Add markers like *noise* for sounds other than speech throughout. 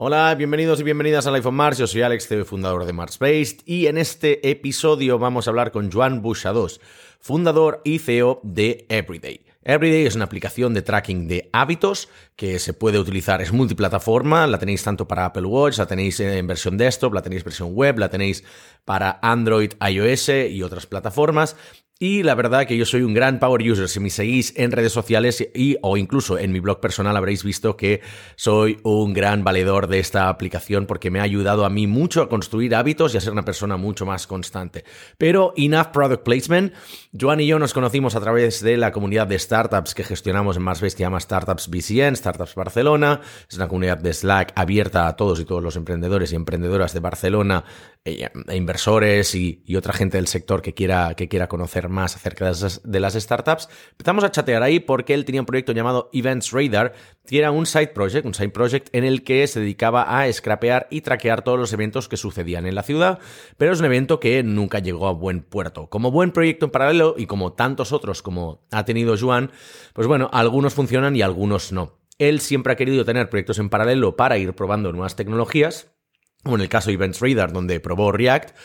Hola, bienvenidos y bienvenidas a Life on Mars. Yo soy Alex, fundador de Mars Based, y en este episodio vamos a hablar con Joan Buchados, fundador y CEO de Everyday. Everyday es una aplicación de tracking de hábitos que se puede utilizar, es multiplataforma, la tenéis tanto para Apple Watch, la tenéis en versión desktop, la tenéis versión web, la tenéis para Android, iOS y otras plataformas. Y la verdad que yo soy un gran power user. Si me seguís en redes sociales y, o incluso en mi blog personal habréis visto que soy un gran valedor de esta aplicación porque me ha ayudado a mí mucho a construir hábitos y a ser una persona mucho más constante. Pero enough product placement. Joan y yo nos conocimos a través de la comunidad de startups que gestionamos en Más Bestia, llama Startups BCN, Startups Barcelona. Es una comunidad de Slack abierta a todos y todos los emprendedores y emprendedoras de Barcelona, e, e inversores y, y, otra gente del sector que quiera, que quiera conocer más acerca de las, startups. Empezamos a chatear ahí porque él tenía un proyecto llamado Events Radar, que era un side project, un side project en el que se dedicaba a scrapear y traquear todos los eventos que sucedían en la ciudad, pero es un evento que nunca llegó a buen puerto. Como buen proyecto en paralelo y como tantos otros como ha tenido Joan, pues bueno, algunos funcionan y algunos no. Él siempre ha querido tener proyectos en paralelo para ir probando nuevas tecnologías, como en el caso de Events Radar, donde probó React,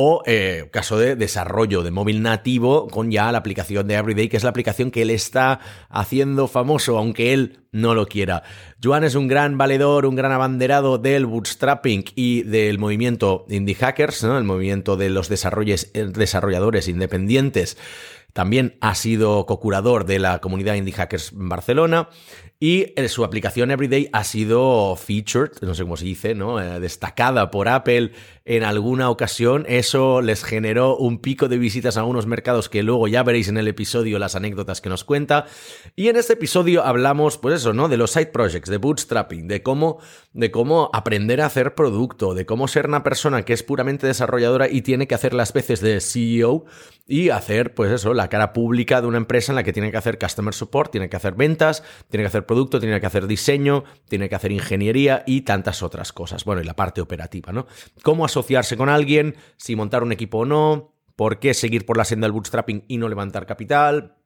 o eh, caso de desarrollo de móvil nativo con ya la aplicación de Everyday, que es la aplicación que él está haciendo famoso, aunque él no lo quiera. Joan es un gran valedor, un gran abanderado del bootstrapping y del movimiento indie hackers, ¿no? el movimiento de los desarrolladores independientes. También ha sido co-curador de la comunidad Indie Hackers Barcelona y eh, su aplicación Everyday ha sido featured, no sé cómo se dice, ¿no? Eh, destacada por Apple en alguna ocasión. Eso les generó un pico de visitas a unos mercados que luego ya veréis en el episodio las anécdotas que nos cuenta. Y en este episodio hablamos, pues eso, ¿no? De los side projects, de bootstrapping, de cómo, de cómo aprender a hacer producto, de cómo ser una persona que es puramente desarrolladora y tiene que hacer las veces de CEO y hacer, pues eso, la cara pública de una empresa en la que tiene que hacer customer support, tiene que hacer ventas, tiene que hacer producto, tiene que hacer diseño, tiene que hacer ingeniería y tantas otras cosas. Bueno, y la parte operativa, ¿no? Cómo asociarse con alguien, si montar un equipo o no, por qué seguir por la senda del bootstrapping y no levantar capital,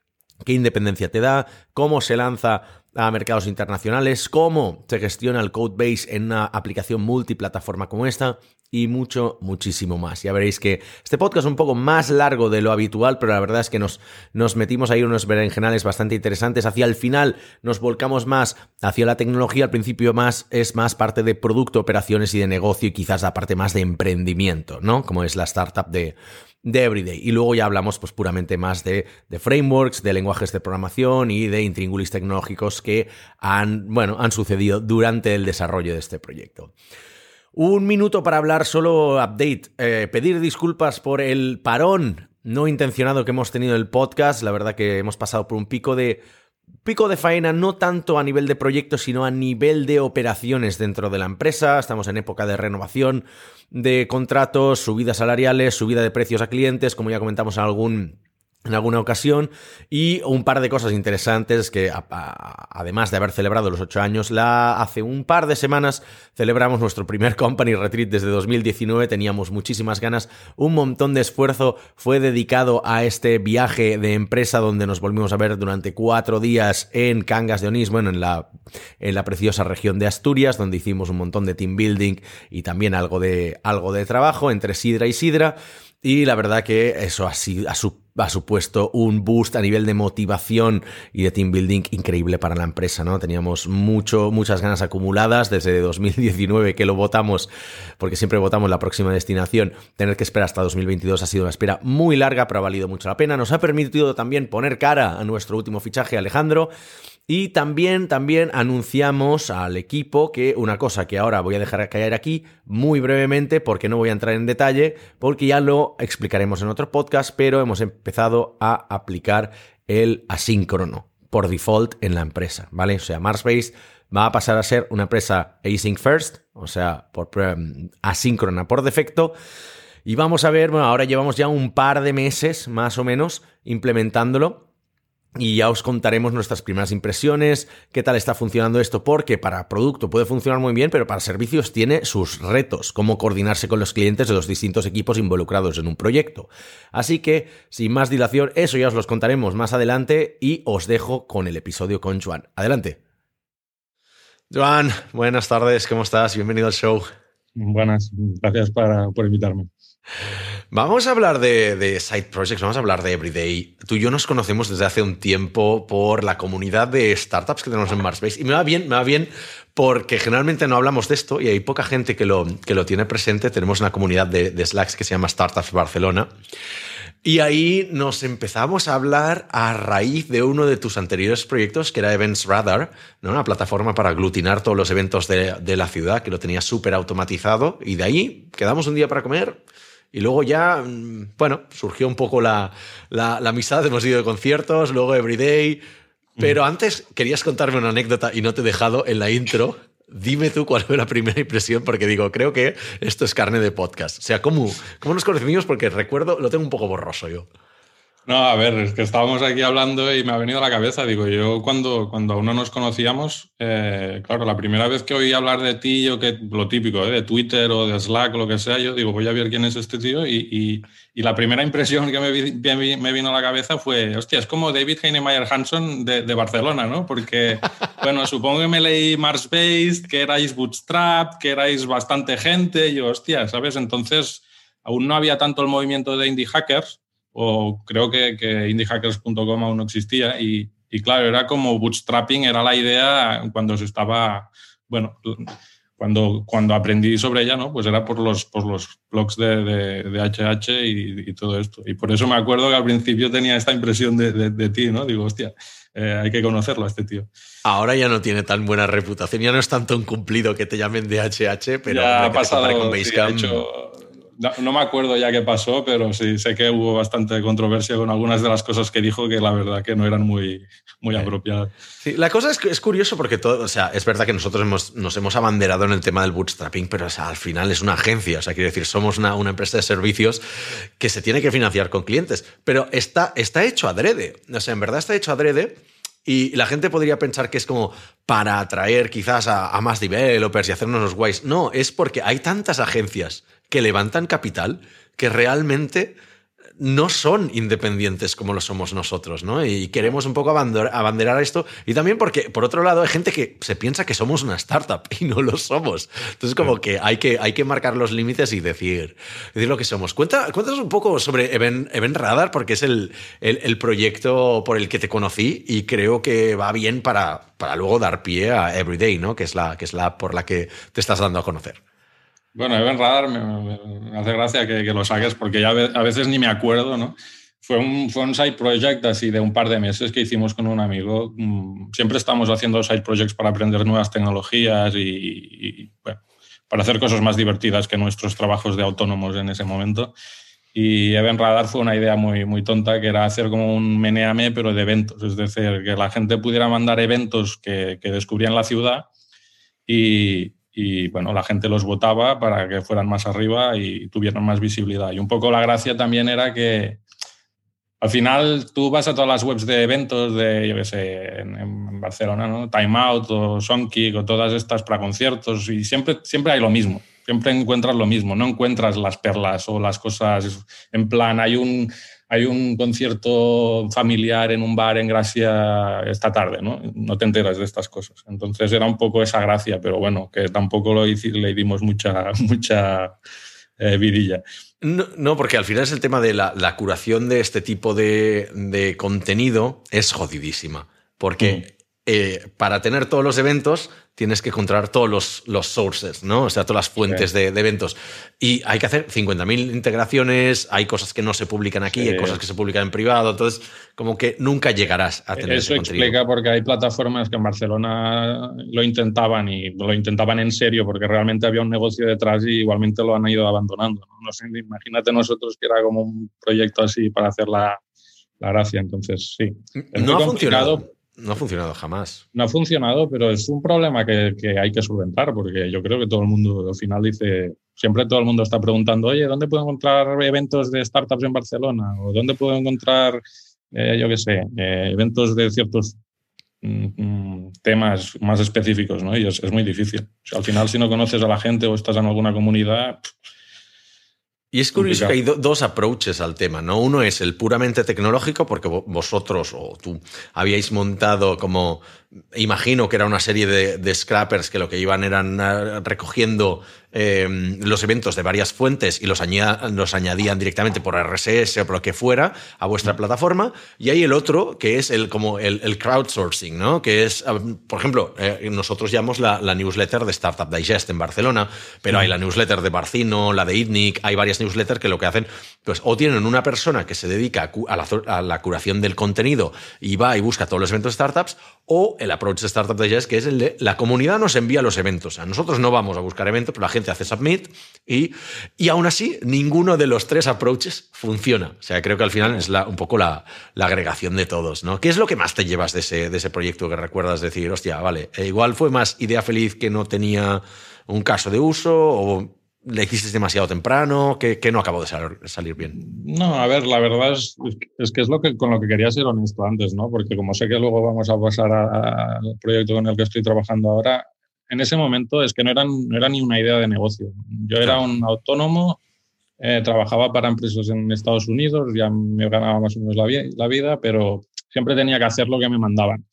qué independencia te da, cómo se lanza a mercados internacionales, cómo se gestiona el code base en una aplicación multiplataforma como esta y mucho, muchísimo más. Ya veréis que este podcast es un poco más largo de lo habitual, pero la verdad es que nos, nos metimos ahí unos berenjenales bastante interesantes. Hacia el final nos volcamos más hacia la tecnología, al principio más es más parte de producto, operaciones y de negocio y quizás la parte más de emprendimiento, ¿no? Como es la startup de, de Everyday. Y luego ya hablamos pues puramente más de, de, frameworks, de lenguajes de programación y de intríngulis tecnológicos que han, bueno, han sucedido durante el desarrollo de este proyecto. Un minuto para hablar solo update. Eh, pedir disculpas por el parón no intencionado que hemos tenido el podcast. La verdad que hemos pasado por un pico de pico de faena no tanto a nivel de proyectos, sino a nivel de operaciones dentro de la empresa. Estamos en época de renovación de contratos, subidas salariales, subida de precios a clientes, como ya comentamos en algún en alguna ocasión y un par de cosas interesantes que además de haber celebrado los ocho años, la, hace un par de semanas celebramos nuestro primer *laughs* company retreat desde 2019, teníamos muchísimas ganas, un montón de esfuerzo fue dedicado a este viaje de empresa donde nos volvimos a ver durante cuatro días en Cangas de Onís, bueno, en la, en la preciosa región de Asturias, donde hicimos un montón de team building y también algo de, algo de trabajo entre Sidra y Sidra. Y la verdad que eso ha, sido, ha, supuesto un boost a nivel de motivación y de team building increíble para la empresa, ¿no? Teníamos mucho, muchas ganas acumuladas desde 2019 que lo votamos, porque siempre votamos la próxima destinación. Tener que esperar hasta 2022 ha sido una espera muy larga, pero ha valido mucho la pena. Nos ha permitido también poner cara a nuestro último fichaje, Alejandro. Y también, también anunciamos al equipo que una cosa que ahora voy a dejar caer aquí muy brevemente porque no voy a entrar en detalle, porque ya lo explicaremos en otro podcast, pero hemos empezado a aplicar el asíncrono por default en la empresa, ¿vale? O sea, Marsbase va a pasar a ser una empresa async first, o sea, por, asíncrona por defecto. Y vamos a ver, bueno, ahora llevamos ya un par de meses más o menos implementándolo y ya os contaremos nuestras primeras impresiones, qué tal está funcionando esto, porque para producto puede funcionar muy bien, pero para servicios tiene sus retos, cómo coordinarse con los clientes de los distintos equipos involucrados en un proyecto. Así que, sin más dilación, eso ya os los contaremos más adelante y os dejo con el episodio con Juan. Adelante. Joan, buenas tardes, ¿cómo estás? Bienvenido al show. Buenas, gracias por invitarme. Vamos a hablar de, side projects, vamos a hablar de Everyday. Tú y yo nos conocemos desde hace un tiempo por la comunidad de startups que tenemos en Marsbase y me va bien, me va bien porque generalmente no hablamos de esto y hay poca gente que lo, que lo tiene presente. Tenemos una comunidad de, de Slacks que se llama Startups Barcelona. Y ahí nos empezamos a hablar a raíz de uno de tus anteriores proyectos, que era Events Radar, ¿no? una plataforma para aglutinar todos los eventos de, de la ciudad, que lo tenía súper automatizado. Y de ahí quedamos un día para comer y luego ya, mm, bueno, surgió un poco la, la, amistad, hemos ido de conciertos, luego Everyday. Pero antes querías contarme una anécdota y no te he dejado en la intro. Dime tú cuál fue la primera impresión, porque digo, creo que esto es carne de podcast. O sea, ¿cómo, cómo nos conocimos? Porque recuerdo, lo tengo un poco borroso yo. No, a ver, es que estábamos aquí hablando y me ha venido a la cabeza. Digo, yo cuando, cuando aún no nos conocíamos, eh, claro, la primera vez que oí hablar de ti, yo que lo típico, eh, de Twitter o de Slack o lo que sea, yo digo, voy a ver quién es este tío. Y, y, y la primera impresión que me, me, vino a la cabeza fue, hostia, es como David Heinemeier Hanson de, de, Barcelona, ¿no? Porque, *laughs* bueno, supongo que me leí Mars Based, que erais Bootstrap, que erais bastante gente. Y yo, hostia, ¿sabes? Entonces, aún no había tanto el movimiento de indie hackers o creo que, que indiehackers.com aún no existía y, y, claro, era como bootstrapping, era la idea cuando se estaba, bueno, cuando, cuando aprendí sobre ella, ¿no? Pues era por los, por los blogs de, de, HH y, todo esto. Y por eso me acuerdo que al principio tenía esta impresión de, de ti, ¿no? Digo, hostia, eh, hay que conocerlo a este tío. Ahora ya no tiene tan buena reputación, ya no es tanto un cumplido que te llamen de HH, pero ya ha pasado con Basecamp. No, me acuerdo ya qué pasó, pero sí sé que hubo bastante controversia con algunas de las cosas que dijo que la verdad que no eran muy, muy apropiadas. la cosa es que es curioso porque todo, o sea, es verdad que nosotros hemos, nos hemos abanderado en el tema del bootstrapping, pero al final es una agencia, o sea, quiero decir, somos una, una, empresa de servicios que se tiene que financiar con clientes, pero está, está hecho adrede, o sea, en verdad está hecho adrede. Y la gente podría pensar que es como para atraer quizás a, más developers y hacernos los guays. No, es porque hay tantas agencias que levantan capital que realmente no son independientes como lo somos nosotros, ¿no? Y queremos un poco abanderar esto. Y también porque, por otro lado, hay gente que se piensa que somos una startup y no lo somos. Entonces, como que hay que, hay que marcar los límites y decir, decir lo que somos. Cuenta, cuéntanos un poco sobre Event, Radar, porque es el, el, proyecto por el que te conocí y creo que va bien para, para luego dar pie a Everyday, ¿no? Que es, la, que es la por la que te estás dando a conocer. Bueno, Event Radar me, hace gracia que, lo saques porque ya a veces ni me acuerdo, ¿no? Fue un, fue un side project así de un par de meses que hicimos con un amigo. Mm, siempre estamos haciendo side projects para aprender nuevas tecnologías y, para hacer cosas más divertidas que nuestros trabajos de autónomos en ese momento. Y Event Radar fue una idea muy, muy tonta, que era hacer como un meneame, pero de eventos. Es decir, que la gente pudiera mandar eventos que, que descubrían la ciudad y, y bueno, la gente los votaba para que fueran más arriba y tuvieran más visibilidad. Y un poco la gracia también era que al final tú vas a todas las webs de eventos de, yo qué sé, en, Barcelona, ¿no? Time Out o Songkick o todas estas para conciertos y siempre, siempre hay lo mismo. Siempre encuentras lo mismo, no encuentras las perlas o las cosas en plan, hay un, hay un concierto familiar en un bar en Gracia esta tarde, ¿no? No te enteras de estas cosas. Entonces era un poco esa gracia, pero bueno, que tampoco lo le dimos mucha, *laughs* mucha eh, vidilla. No, porque al final es el tema de la, curación de este tipo de, contenido es jodidísima. Porque mm. eh, para tener todos los eventos tienes que encontrar todos los, los sources, ¿no? O sea, todas las fuentes de, eventos. Y hay que hacer 50.000 integraciones, hay cosas que no se publican aquí, hay cosas que se publican en privado, entonces como que nunca llegarás a tener Eso explica porque hay plataformas que en Barcelona lo intentaban y lo intentaban en serio porque realmente había un negocio detrás y igualmente lo han ido abandonando. No, sé, imagínate nosotros que era como un proyecto así para hacer la, la gracia, entonces sí. no ha funcionado no ha funcionado jamás. No ha funcionado, pero es un problema que, que, hay que solventar, porque yo creo que todo el mundo al final dice, siempre todo el mundo está preguntando, oye, ¿dónde puedo encontrar eventos de startups en Barcelona? ¿O dónde puedo encontrar, eh, yo qué sé, eh, eventos de ciertos mm, mm, temas más específicos? ¿no? Y es, es muy difícil. al final, si no conoces a la gente o estás en alguna comunidad, Y es curioso que hay dos approaches al tema, ¿no? Uno es el puramente tecnológico, porque vosotros o tú habíais montado como, imagino que era una serie de, de scrappers que lo que iban eran ah, recogiendo Em, los eventos de varias fuentes y los, añadían directamente por RSS o por lo que fuera a vuestra plataforma. Y hay el otro, que es el, como el, crowdsourcing, ¿no? que es, por ejemplo, eh, nosotros llamamos la, newsletter de Startup Digest en Barcelona, pero hay la newsletter de Barcino, la de ITNIC, hay varias newsletters que lo que hacen, pues o tienen una persona que se dedica a, la, a la curación del contenido y va y busca todos los eventos de startups, o el approach de Startup Digest, que es el de la comunidad nos envía los eventos. O nosotros no vamos a buscar eventos, pero la gente hace submit y, y aún así ninguno de los tres approaches funciona. O sea, creo que al final es un poco la, agregación de todos, ¿no? ¿Qué es lo que más te llevas de ese, de ese proyecto que recuerdas decir, hostia, vale, eh, igual fue más idea feliz que no tenía un caso de uso o le hiciste demasiado temprano? ¿Qué, no acabó de salir bien? No, a ver, la verdad es, es, que es lo que, con lo que quería ser honesto antes, ¿no? Porque como sé que luego vamos a pasar al proyecto con el que estoy trabajando ahora, en ese momento es que no, eran, no era ni una idea de negocio. Yo era un autónomo, eh, trabajaba para empresas en Estados Unidos, ya me ganaba más o menos la, la, vida, pero siempre tenía que hacer lo que me mandaban.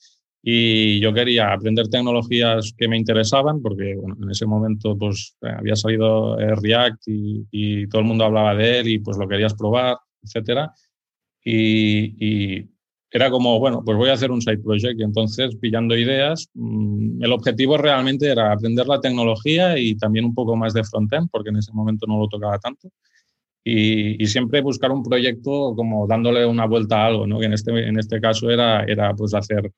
Y yo quería aprender tecnologías que me interesaban, porque bueno, en ese momento pues, había salido eh, React y, y, todo el mundo hablaba de él y pues lo querías probar, etc. Y, y era como, bueno, pues voy a hacer un side project y entonces pillando ideas, mm, el objetivo realmente era aprender la tecnología y también un poco más de frontend, porque en ese momento no lo tocaba tanto. Y, siempre buscar un proyecto como dándole una vuelta a algo, ¿no? Que en este, en este caso era, era pues hacer,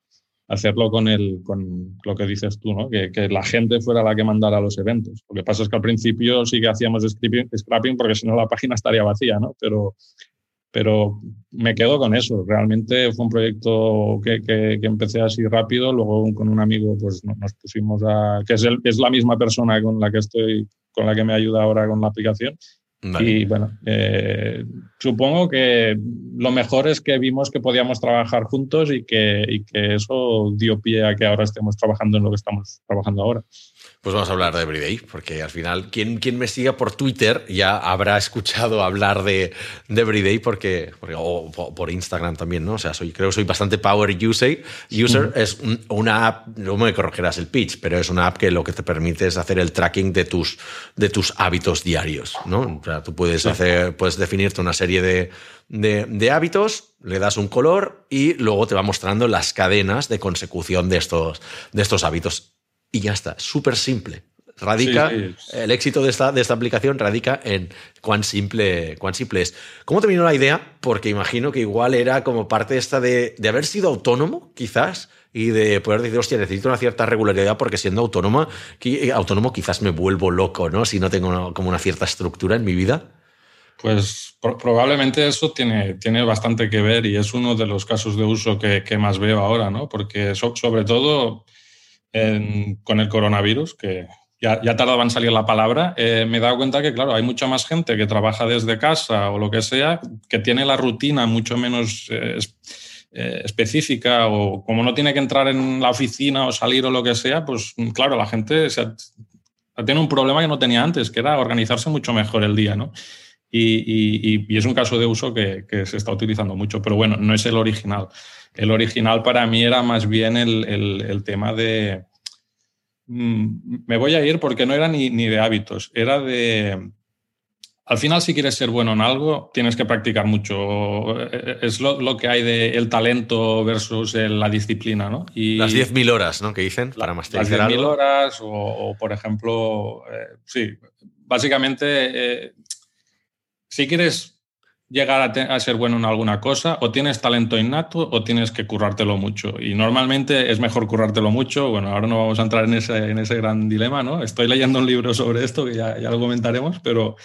hacerlo con, el, con lo que dices tú, ¿no? Que, que, la gente fuera la que mandara los eventos. Lo que pasa es que al principio sí que hacíamos scrapping porque si no la página estaría vacía, ¿no? Pero, pero me quedo con eso. Realmente fue un proyecto que, que, empecé así rápido, luego con un amigo pues nos pusimos a, que es, el, es la misma persona con la que estoy, con la que me ayuda ahora con la aplicación. Y bueno, eh, supongo que lo mejor es que vimos que podíamos trabajar juntos y que, y que eso dio pie a que ahora estemos trabajando en lo que estamos trabajando ahora. Pues vamos a hablar de Everyday, porque al final, quien, quien me siga por Twitter ya habrá escuchado hablar de, de Everyday, porque, o por Instagram también, ¿no? O sea, soy, creo que soy bastante power user. User es una app, no me corregirás el pitch, pero es una app que lo que te permite es hacer el tracking de tus, de tus hábitos diarios, ¿no? O sea, tú puedes, hacer, puedes definirte una serie de, de, de, hábitos, le das un color y luego te va mostrando las cadenas de consecución de estos, de estos hábitos y ya está. Súper simple. Radica, el éxito de esta, de esta aplicación radica en cuán simple, cuán simple es. ¿Cómo te vino la idea? Porque imagino que igual era como parte esta de, de haber sido autónomo, quizás, y de poder decir, hostia, necesito una cierta regularidad porque siendo autónoma, eh, autónomo quizás me vuelvo loco, ¿no? Si no tengo como una cierta estructura en mi vida. Pues probablemente eso tiene, tiene bastante que ver y es uno de los casos de uso que, más veo ahora, ¿no? Porque sobre todo con el coronavirus, que ya, ya tardaba en salir la palabra, eh, me he dado cuenta que, claro, hay mucha más gente que trabaja desde casa o lo que sea, que tiene la rutina mucho menos eh, eh, específica o como no tiene que entrar en la oficina o salir o lo que sea, pues claro, la gente tiene un problema que no tenía antes, que era organizarse mucho mejor el día, ¿no? Y, y, es un caso de uso que, que, se está utilizando mucho, pero bueno, no es el original. El original para mí era más bien el, el, tema de... Mm, me voy a ir porque no era ni, ni de hábitos, era de... Al final, si quieres ser bueno en algo, tienes que practicar mucho. Es lo, lo que hay de el talento versus la disciplina, ¿no? Y las 10.000 horas, ¿no? Que dicen para masterizar Las 10.000 horas o, por ejemplo, eh, sí, básicamente, eh, si quieres llegar a, ser bueno en alguna cosa, o tienes talento innato o tienes que currártelo mucho. Y normalmente es mejor currártelo mucho. Bueno, ahora no vamos a entrar en ese, en ese gran dilema, ¿no? Estoy leyendo un libro sobre esto, que ya, ya lo comentaremos, pero,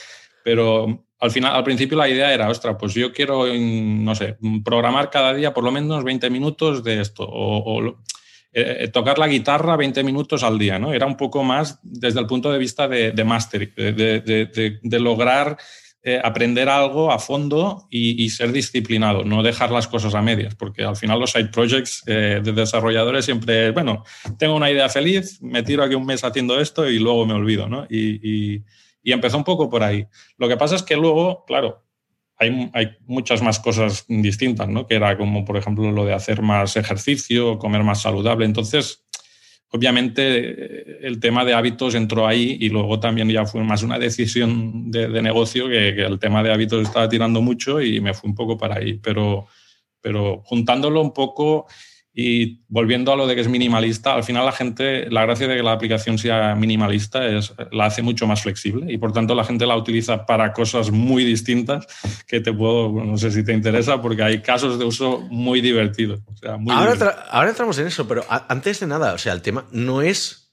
pero al final, al principio la idea era, ostra, pues yo quiero, no sé, programar cada día por lo menos 20 minutos de esto, o, eh, tocar la guitarra 20 minutos al día, ¿no? Era un poco más desde el punto de vista de, de máster, de, de, de lograr eh, aprender algo a fondo y, ser disciplinado, no dejar las cosas a medias, porque al final los side projects eh, de desarrolladores siempre, bueno, tengo una idea feliz, me tiro aquí un mes haciendo esto y luego me olvido, ¿no? Y, Y empezó un poco por ahí. Lo que pasa es que luego, claro, hay, hay, muchas más cosas distintas, ¿no? Que era como, por ejemplo, lo de hacer más ejercicio, comer más saludable. Entonces, obviamente, el tema de hábitos entró ahí y luego también ya fue más una decisión de, negocio que, que, el tema de hábitos estaba tirando mucho y me fui un poco para ahí. Pero, pero juntándolo un poco y volviendo a lo de que es minimalista, al final la gente, la gracia de que la aplicación sea minimalista es la hace mucho más flexible y por tanto la gente la utiliza para cosas muy distintas que te puedo, no sé si te interesa, porque hay casos de uso muy divertidos. O sea, ahora, divertido. ahora entramos en eso, pero antes de nada, o sea, el tema no es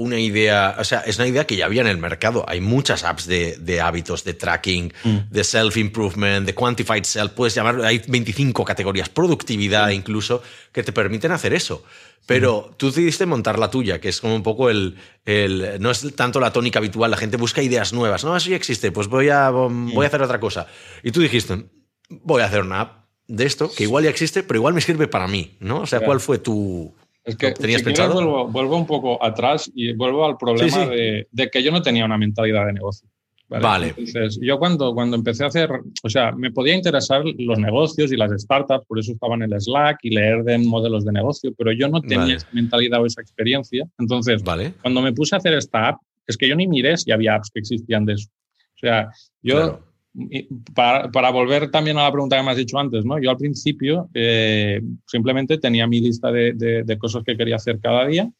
una idea, o sea, es una idea que ya había en el mercado. Hay muchas apps de, de hábitos, de tracking, mm. de self-improvement, de quantified self, puedes llamarlo, hay 25 categorías, productividad incluso, que te permiten hacer eso. Pero mm. tú decidiste montar la tuya, que es como un poco el, el, No es tanto la tónica habitual, la gente busca ideas nuevas. No, eso ya existe, pues voy a, voy a hacer otra cosa. Y tú dijiste, voy a hacer una app de esto, que igual ya existe, pero igual me sirve para mí, ¿no? O sea, ¿cuál fue tu, es que ¿Tenías si pensado? Vuelvo, vuelvo, un poco atrás y vuelvo al problema sí, sí. De, de, que yo no tenía una mentalidad de negocio. Vale. vale. Entonces, yo cuando, cuando empecé a hacer, o sea, me podía interesar los negocios y las startups, por eso estaba en el Slack y leer de modelos de negocio, pero yo no tenía vale. esa mentalidad o esa experiencia. Entonces, vale. cuando me puse a hacer esta app, es que yo ni miré si había apps que existían de eso. O sea, yo claro para, para, volver también a la pregunta que me has dicho antes, ¿no? Yo al principio eh, simplemente tenía mi lista de, de, de, cosas que quería hacer cada día,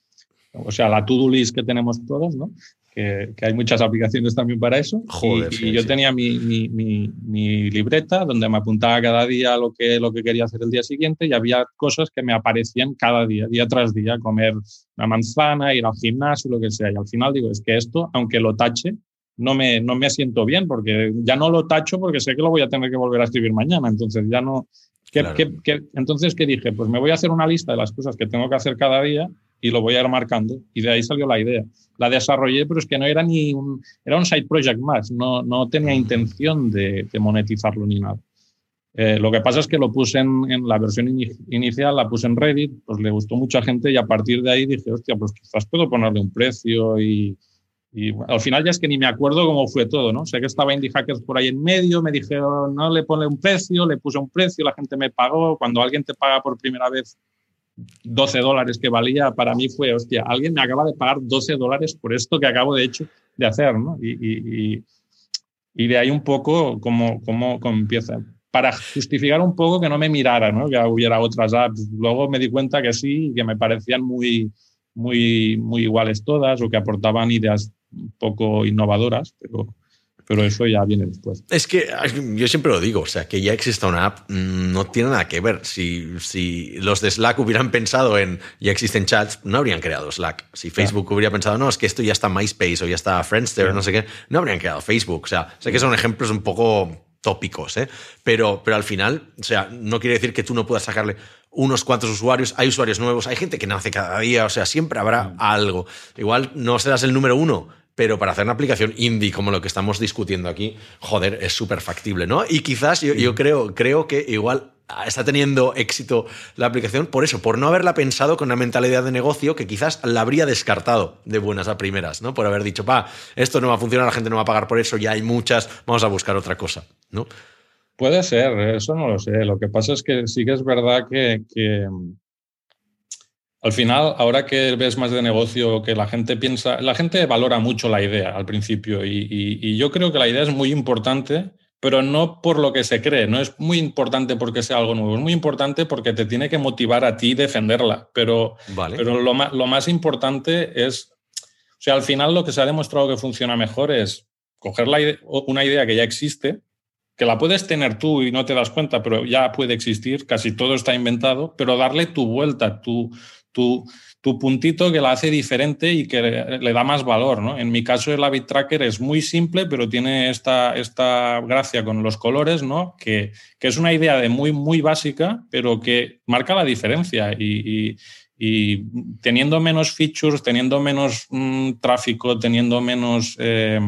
o sea, la to-do list que tenemos todos, ¿no? Que, que, hay muchas aplicaciones también para eso. Joder, y, sí, y yo sí. tenía mi, mi, mi, mi, libreta donde me apuntaba cada día lo que, lo que quería hacer el día siguiente y había cosas que me aparecían cada día, día tras día, comer una manzana, ir al gimnasio, lo que sea. Y al final digo, es que esto, aunque lo tache, no me, no me siento bien porque ya no lo tacho porque sé que lo voy a tener que volver a escribir mañana. Entonces ya no... ¿qué, Claro. qué- qué- entonces, ¿qué dije? Pues me voy a hacer una lista de las cosas que tengo que hacer cada día y lo voy a ir marcando. Y de ahí salió la idea. La desarrollé, pero es que no era ni un... Era un side project más. No, no tenía intención de, de monetizarlo ni nada. Eh, lo que pasa es que lo puse en, en la versión ini- inicial, la puse en Reddit, pues le gustó mucha gente y a partir de ahí dije, hostia, pues quizás puedo ponerle un precio y, y bueno, al final ya es que ni me acuerdo cómo fue todo, ¿no? Sé que estaba Indie Hackers por ahí en medio, me dijeron, no, le pone un precio, le puse un precio, la gente me pagó. Cuando alguien te paga por primera vez 12 dólares que valía, para mí fue, hostia, alguien me acaba de pagar 12 dólares por esto que acabo de hecho de hacer, ¿no? Y, y, y, y de ahí un poco cómo, cómo, cómo empieza. Para justificar un poco que no me mirara, ¿no? Que hubiera otras apps. Luego me di cuenta que sí, que me parecían muy, muy, muy iguales todas o que aportaban ideas un poco innovadoras, pero, pero eso ya viene después. Es que yo siempre lo digo, o sea, que ya exista una app mm, no tiene nada que ver. Si, si los de Slack hubieran pensado en ya existen chats, no habrían creado Slack. Si Facebook Claro. hubiera pensado, no, es que esto ya está MySpace o ya está Friendster, Claro. no sé qué, no habrían creado Facebook. O sea, sé que son ejemplos un poco tópicos, ¿eh? pero, pero al final, o sea, no quiere decir que tú no puedas sacarle unos cuantos usuarios, hay usuarios nuevos, hay gente que nace cada día, o sea, siempre habrá Mm. algo. Igual no serás el número uno, pero para hacer una aplicación indie como lo que estamos discutiendo aquí, joder, es súper factible, ¿no? Y quizás yo, yo creo, creo que igual está teniendo éxito la aplicación por eso, por no haberla pensado con una mentalidad de negocio que quizás la habría descartado de buenas a primeras, ¿no? Por haber dicho, pa, esto no va a funcionar, la gente no va a pagar por eso, ya hay muchas, vamos a buscar otra cosa, ¿no? Puede ser, eso no lo sé. Lo que pasa es que sí que es verdad que, que al final, ahora que ves más de negocio, que la gente piensa, la gente valora mucho la idea al principio y, y, y yo creo que la idea es muy importante, pero no por lo que se cree, no es muy importante porque sea algo nuevo, es muy importante porque te tiene que motivar a ti defenderla, pero, Vale. pero lo, más, lo más importante es, o sea, al final lo que se ha demostrado que funciona mejor es coger la una idea que ya existe, que la puedes tener tú y no te das cuenta, pero ya puede existir, casi todo está inventado, pero darle tu vuelta, tu, tu, tu puntito que la hace diferente y que le, da más valor. ¿no? En mi caso, el Habit Tracker es muy simple, pero tiene esta, esta gracia con los colores, ¿no? que, que es una idea de muy, muy básica, pero que marca la diferencia. Y, y, teniendo menos features, teniendo menos mmm, tráfico, teniendo menos... Eh,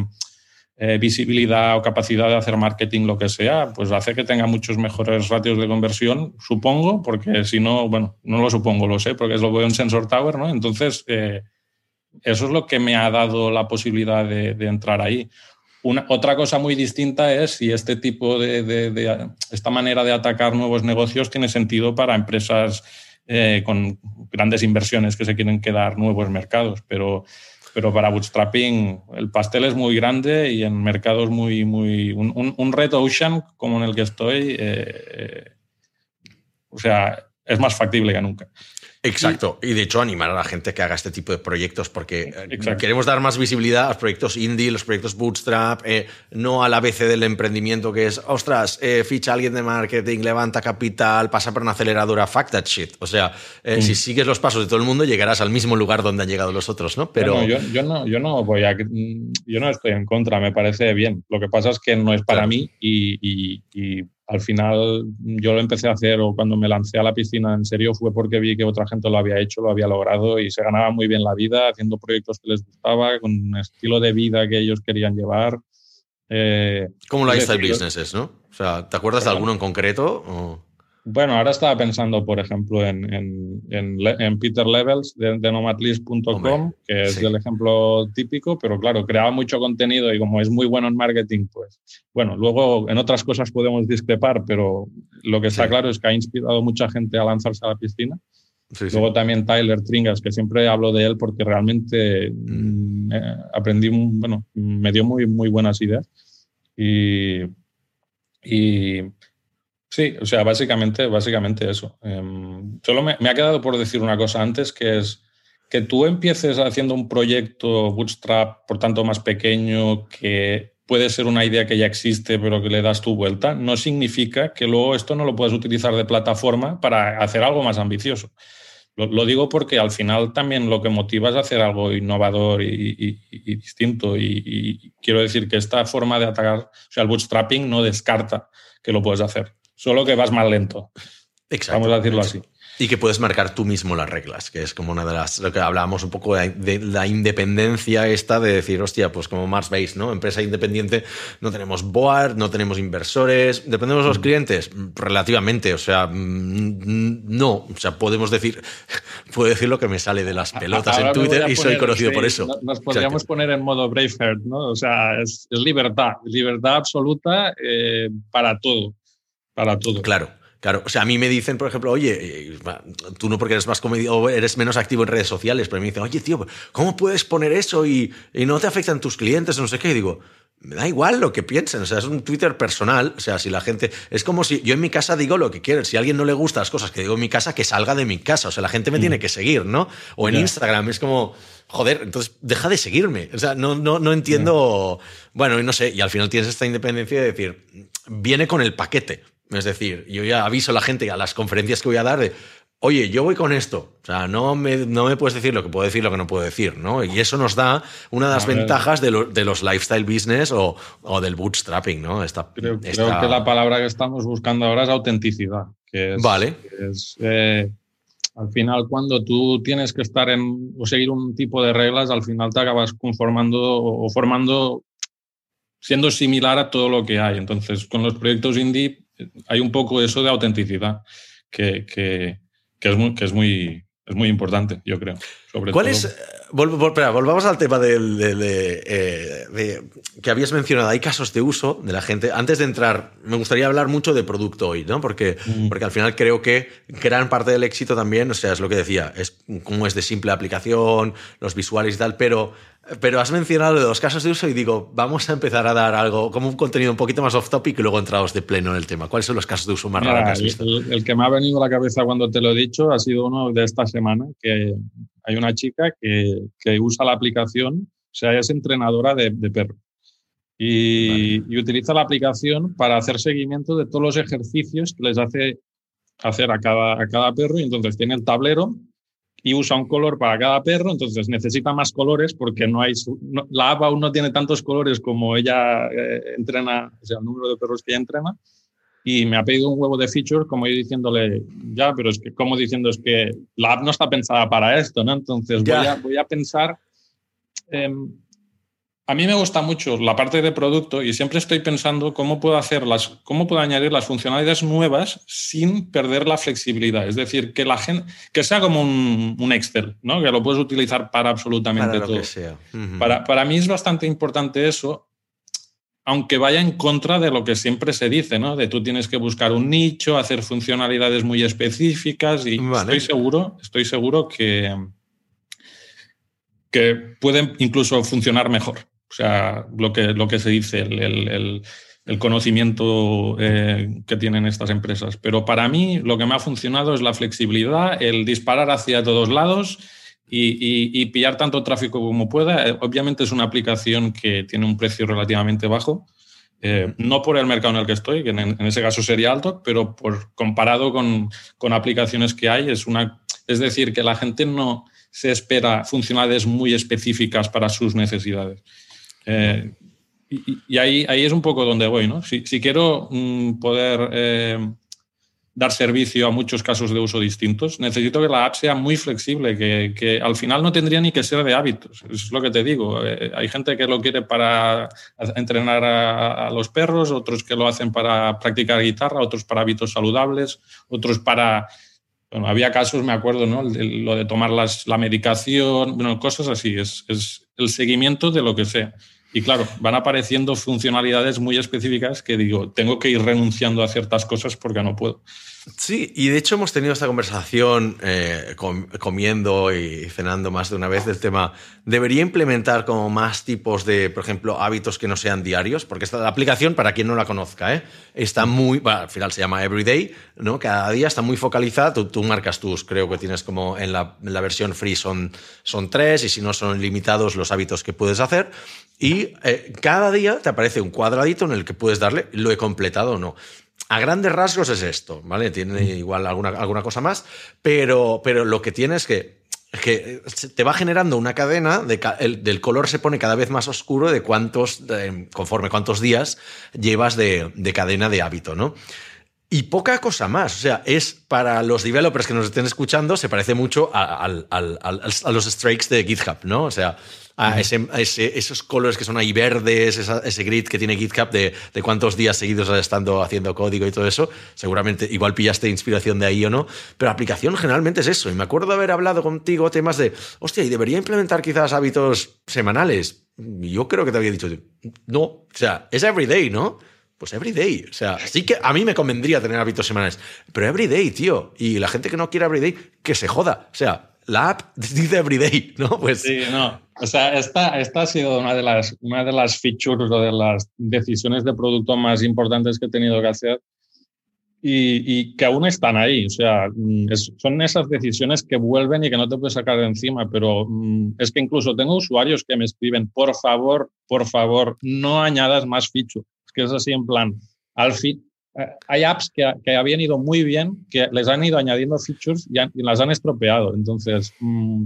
eh, visibilidad o capacidad de hacer marketing, lo que sea, pues hace que tenga muchos mejores ratios de conversión, supongo, porque si no, bueno, no lo supongo, lo sé, porque es lo veo en Sensor Tower, ¿no? Entonces, eh, eso es lo que me ha dado la posibilidad de, de, entrar ahí. Una, otra cosa muy distinta es si este tipo de, de, esta manera de atacar nuevos negocios tiene sentido para empresas eh, con grandes inversiones que se quieren quedar nuevos mercados, pero, pero para bootstrapping el pastel es muy grande y en mercados muy, muy, un, un, red ocean como en el que estoy, eh, eh, o sea, es más factible que nunca. Exacto. Y, de hecho, animar a la gente que haga este tipo de proyectos, porque eh, queremos dar más visibilidad a los proyectos indie, los proyectos bootstrap, eh, no al ABC del emprendimiento que es, ostras, eh, ficha a alguien de marketing, levanta capital, pasa por una aceleradora, fuck that shit. O sea, si sigues los pasos de todo el mundo, llegarás al mismo lugar donde han llegado los otros, ¿no? Pero yo, no, yo no voy a, yo no estoy en contra, me parece bien. Lo que pasa es que no es para mí y al final yo lo empecé a hacer o cuando me lancé a la piscina en serio fue porque vi que otra gente lo había hecho, lo había logrado y se ganaba muy bien la vida haciendo proyectos que les gustaba, con un estilo de vida que ellos querían llevar. Eh, Como lifestyle businesses, ¿no? O sea, ¿te acuerdas de alguno en concreto? O? Bueno, ahora estaba pensando, por ejemplo, en, en, Peter Levels de, nomadlist.com, que es el ejemplo típico, pero claro, creaba mucho contenido y como es muy bueno en marketing, pues bueno, luego en otras cosas podemos discrepar, pero lo que está claro es que ha inspirado mucha gente a lanzarse a la piscina. Luego también Tyler Tringas, que siempre hablo de él porque realmente. Mm, eh, aprendí, bueno, me dio muy, muy buenas ideas. Y, y Sí, o sea, básicamente, básicamente eso. Em, solo me, ha quedado por decir una cosa antes, que es que tú empieces haciendo un proyecto bootstrap, por tanto más pequeño, que puede ser una idea que ya existe, pero que le das tu vuelta, no significa que luego esto no lo puedas utilizar de plataforma para hacer algo más ambicioso. Lo, digo porque al final también lo que motiva es hacer algo innovador y, distinto. Y, quiero decir que esta forma de atacar, o sea, el bootstrapping no descarta que lo puedes hacer solo que vas más lento. Exacto. Vamos a decirlo así. Y que puedes marcar tú mismo las reglas, que es como una de las. Lo que hablábamos un poco de, la independencia esta de decir, hostia, pues como Mars Base, ¿no? Empresa independiente, no tenemos board, no tenemos inversores, dependemos de los mm. clientes, relativamente, o sea, mm, no, o sea, podemos decir, *laughs* puedo decir lo que me sale de las pelotas en Twitter y soy conocido por eso. Nos podríamos poner en modo Braveheart, ¿no? O sea, es, libertad, libertad absoluta eh, para todo para todo. Claro. Claro, o sea, a mí me dicen, por ejemplo, oye, eh, tú no porque eres más comedido o eres menos activo en redes sociales, pero me dicen, oye, tío, ¿cómo puedes poner eso y, no te afectan tus clientes? No sé qué. Y digo, me da igual lo que piensen, o sea, es un Twitter personal, o sea, si la gente, es como si yo en mi casa digo lo que quiero, si a alguien no le gusta las cosas que digo en mi casa, que salga de mi casa, o sea, la gente me tiene mm. que seguir, ¿no? O en Instagram, es como, joder, entonces deja de seguirme, o sea, no, no, no entiendo, bueno, y no sé, y al final tienes esta independencia de decir, viene con el paquete, es decir, yo ya aviso a la gente a las conferencias que voy a dar de, oye, yo voy con esto. O sea, no me, no me puedes decir lo que puedo decir, lo que no puedo decir, ¿no? Y eso nos da una de las ventajas de, los lifestyle business o, del bootstrapping, ¿no? creo, que la palabra que estamos buscando ahora es autenticidad. Que vale. Eh, al final, cuando tú tienes que estar en o seguir un tipo de reglas, al final te acabas conformando o formando siendo similar a todo lo que hay. Entonces, con los proyectos indie hay un poco eso de autenticidad que, es, muy, que es, muy, es muy importante, yo creo. Sobre ¿Cuál es? volvamos al tema del, eh, de, que habías mencionado. Hay casos de uso de la gente. Antes de entrar, me gustaría hablar mucho de producto hoy, ¿no? Porque, mm. porque al final creo que gran parte del éxito también, o sea, es lo que decía, es cómo es de simple aplicación, los visuales y tal, pero pero has mencionado los casos de uso y digo, vamos a empezar a dar algo, como un contenido un poquito más off topic y luego entramos de pleno en el tema. ¿Cuáles son los casos de uso más raros que has visto? El, que me ha venido a la cabeza cuando te lo he dicho ha sido uno de esta semana, que hay una chica que, que usa la aplicación, o sea, es entrenadora de, de perro. Y, y, utiliza la aplicación para hacer seguimiento de todos los ejercicios que les hace hacer a cada, a cada perro. Y entonces tiene el tablero y usa un color para cada perro, entonces necesita más colores porque no hay la app aún no tiene tantos colores como ella eh, entrena, o sea, el número de perros que ella entrena. Y me ha pedido un huevo de features, como yo diciéndole, ya, pero es que, como diciendo, es que la app no está pensada para esto, ¿no? Entonces voy a, voy a, pensar a mí me gusta mucho la parte de producto y siempre estoy pensando cómo puedo hacerlas, cómo puedo añadir las funcionalidades nuevas sin perder la flexibilidad. Es decir, que la gente, que sea como un, Excel, ¿no? Que lo puedes utilizar para absolutamente todo. sea. para, para mí es bastante importante eso. aunque vaya en contra de lo que siempre se dice, ¿no? De tú tienes que buscar un nicho, hacer funcionalidades muy específicas y estoy seguro, estoy seguro que, que pueden incluso funcionar mejor. O sea, lo que, lo que se dice, el, conocimiento eh, que tienen estas empresas. Pero para mí lo que me ha funcionado es la flexibilidad, el disparar hacia todos lados y, pillar tanto tráfico como pueda. Eh, obviamente es una aplicación que tiene un precio relativamente bajo. Eh, no por el mercado en el que estoy, que en, ese caso sería alto, pero por, comparado con, con, aplicaciones que hay, es, una, es decir, que la gente no se espera funcionalidades muy específicas para sus necesidades. Eh, y, ahí, ahí es un poco donde voy, ¿no? Si, quiero mm, poder eh, dar servicio a muchos casos de uso distintos, necesito que la app sea muy flexible, que, que al final no tendría ni que ser de hábitos. es lo que te digo. Eh, hay gente que lo quiere para entrenar a, los perros, otros que lo hacen para practicar guitarra, otros para hábitos saludables, otros para bueno, había casos, me acuerdo, ¿no? lo de tomar las, la medicación, bueno, cosas así, es, es, el seguimiento de lo que sea. Y claro, van apareciendo funcionalidades muy específicas que digo, tengo que ir renunciando a ciertas cosas porque no puedo. Sí, y de hecho hemos tenido esta conversación eh, comiendo y cenando más de una vez del tema, ¿debería implementar como más tipos de, por ejemplo, hábitos que no sean diarios? Porque esta aplicación, para quien no la conozca, ¿eh? está muy, bueno, al final se llama Everyday, ¿no? Cada día está muy focalizada, tú, marcas tus, creo que tienes como en la, versión free son, son tres y si no son limitados los hábitos que puedes hacer. Y eh, cada día te aparece un cuadradito en el que puedes darle, lo he completado o no a grandes rasgos es esto, ¿vale? Tiene igual alguna, alguna cosa más, pero, pero lo que tiene es que, que te va generando una cadena, de, el, del color se pone cada vez más oscuro de cuántos, conforme cuántos días llevas de, de cadena de hábito, ¿no? Y poca cosa más. O sea, es para los developers que nos estén escuchando, se parece mucho a, a los strikes de GitHub, ¿no? O sea, a, ese, esos colores que son ahí verdes, ese grid que tiene GitHub de, de, cuántos días seguidos has estado haciendo código y todo eso. Seguramente igual pillaste inspiración de ahí o no, pero la aplicación generalmente es eso. Y me acuerdo de haber hablado contigo temas de, hostia, y debería implementar quizás hábitos semanales. Yo creo que te había dicho, no, o sea, es everyday, ¿no? Pues everyday. O sea, sí que a mí me convendría tener hábitos semanales, pero everyday, tío. Y la gente que no quiere everyday, que se joda. O sea, la app *laughs* dice everyday, ¿no? Pues... Sí, no. O sea, esta, esta ha sido una de, las, una de las features o de las decisiones de producto más importantes que he tenido que hacer y, y que aún están ahí. O sea, mm, son esas decisiones que vuelven y que no te puedes sacar de encima, pero mm, es que incluso tengo usuarios que me escriben, por favor, por favor, no añadas más features. Es que es así en plan, al fin, eh, hay apps que, que, habían ido muy bien, que les han ido añadiendo features y, las han estropeado. Entonces, mm,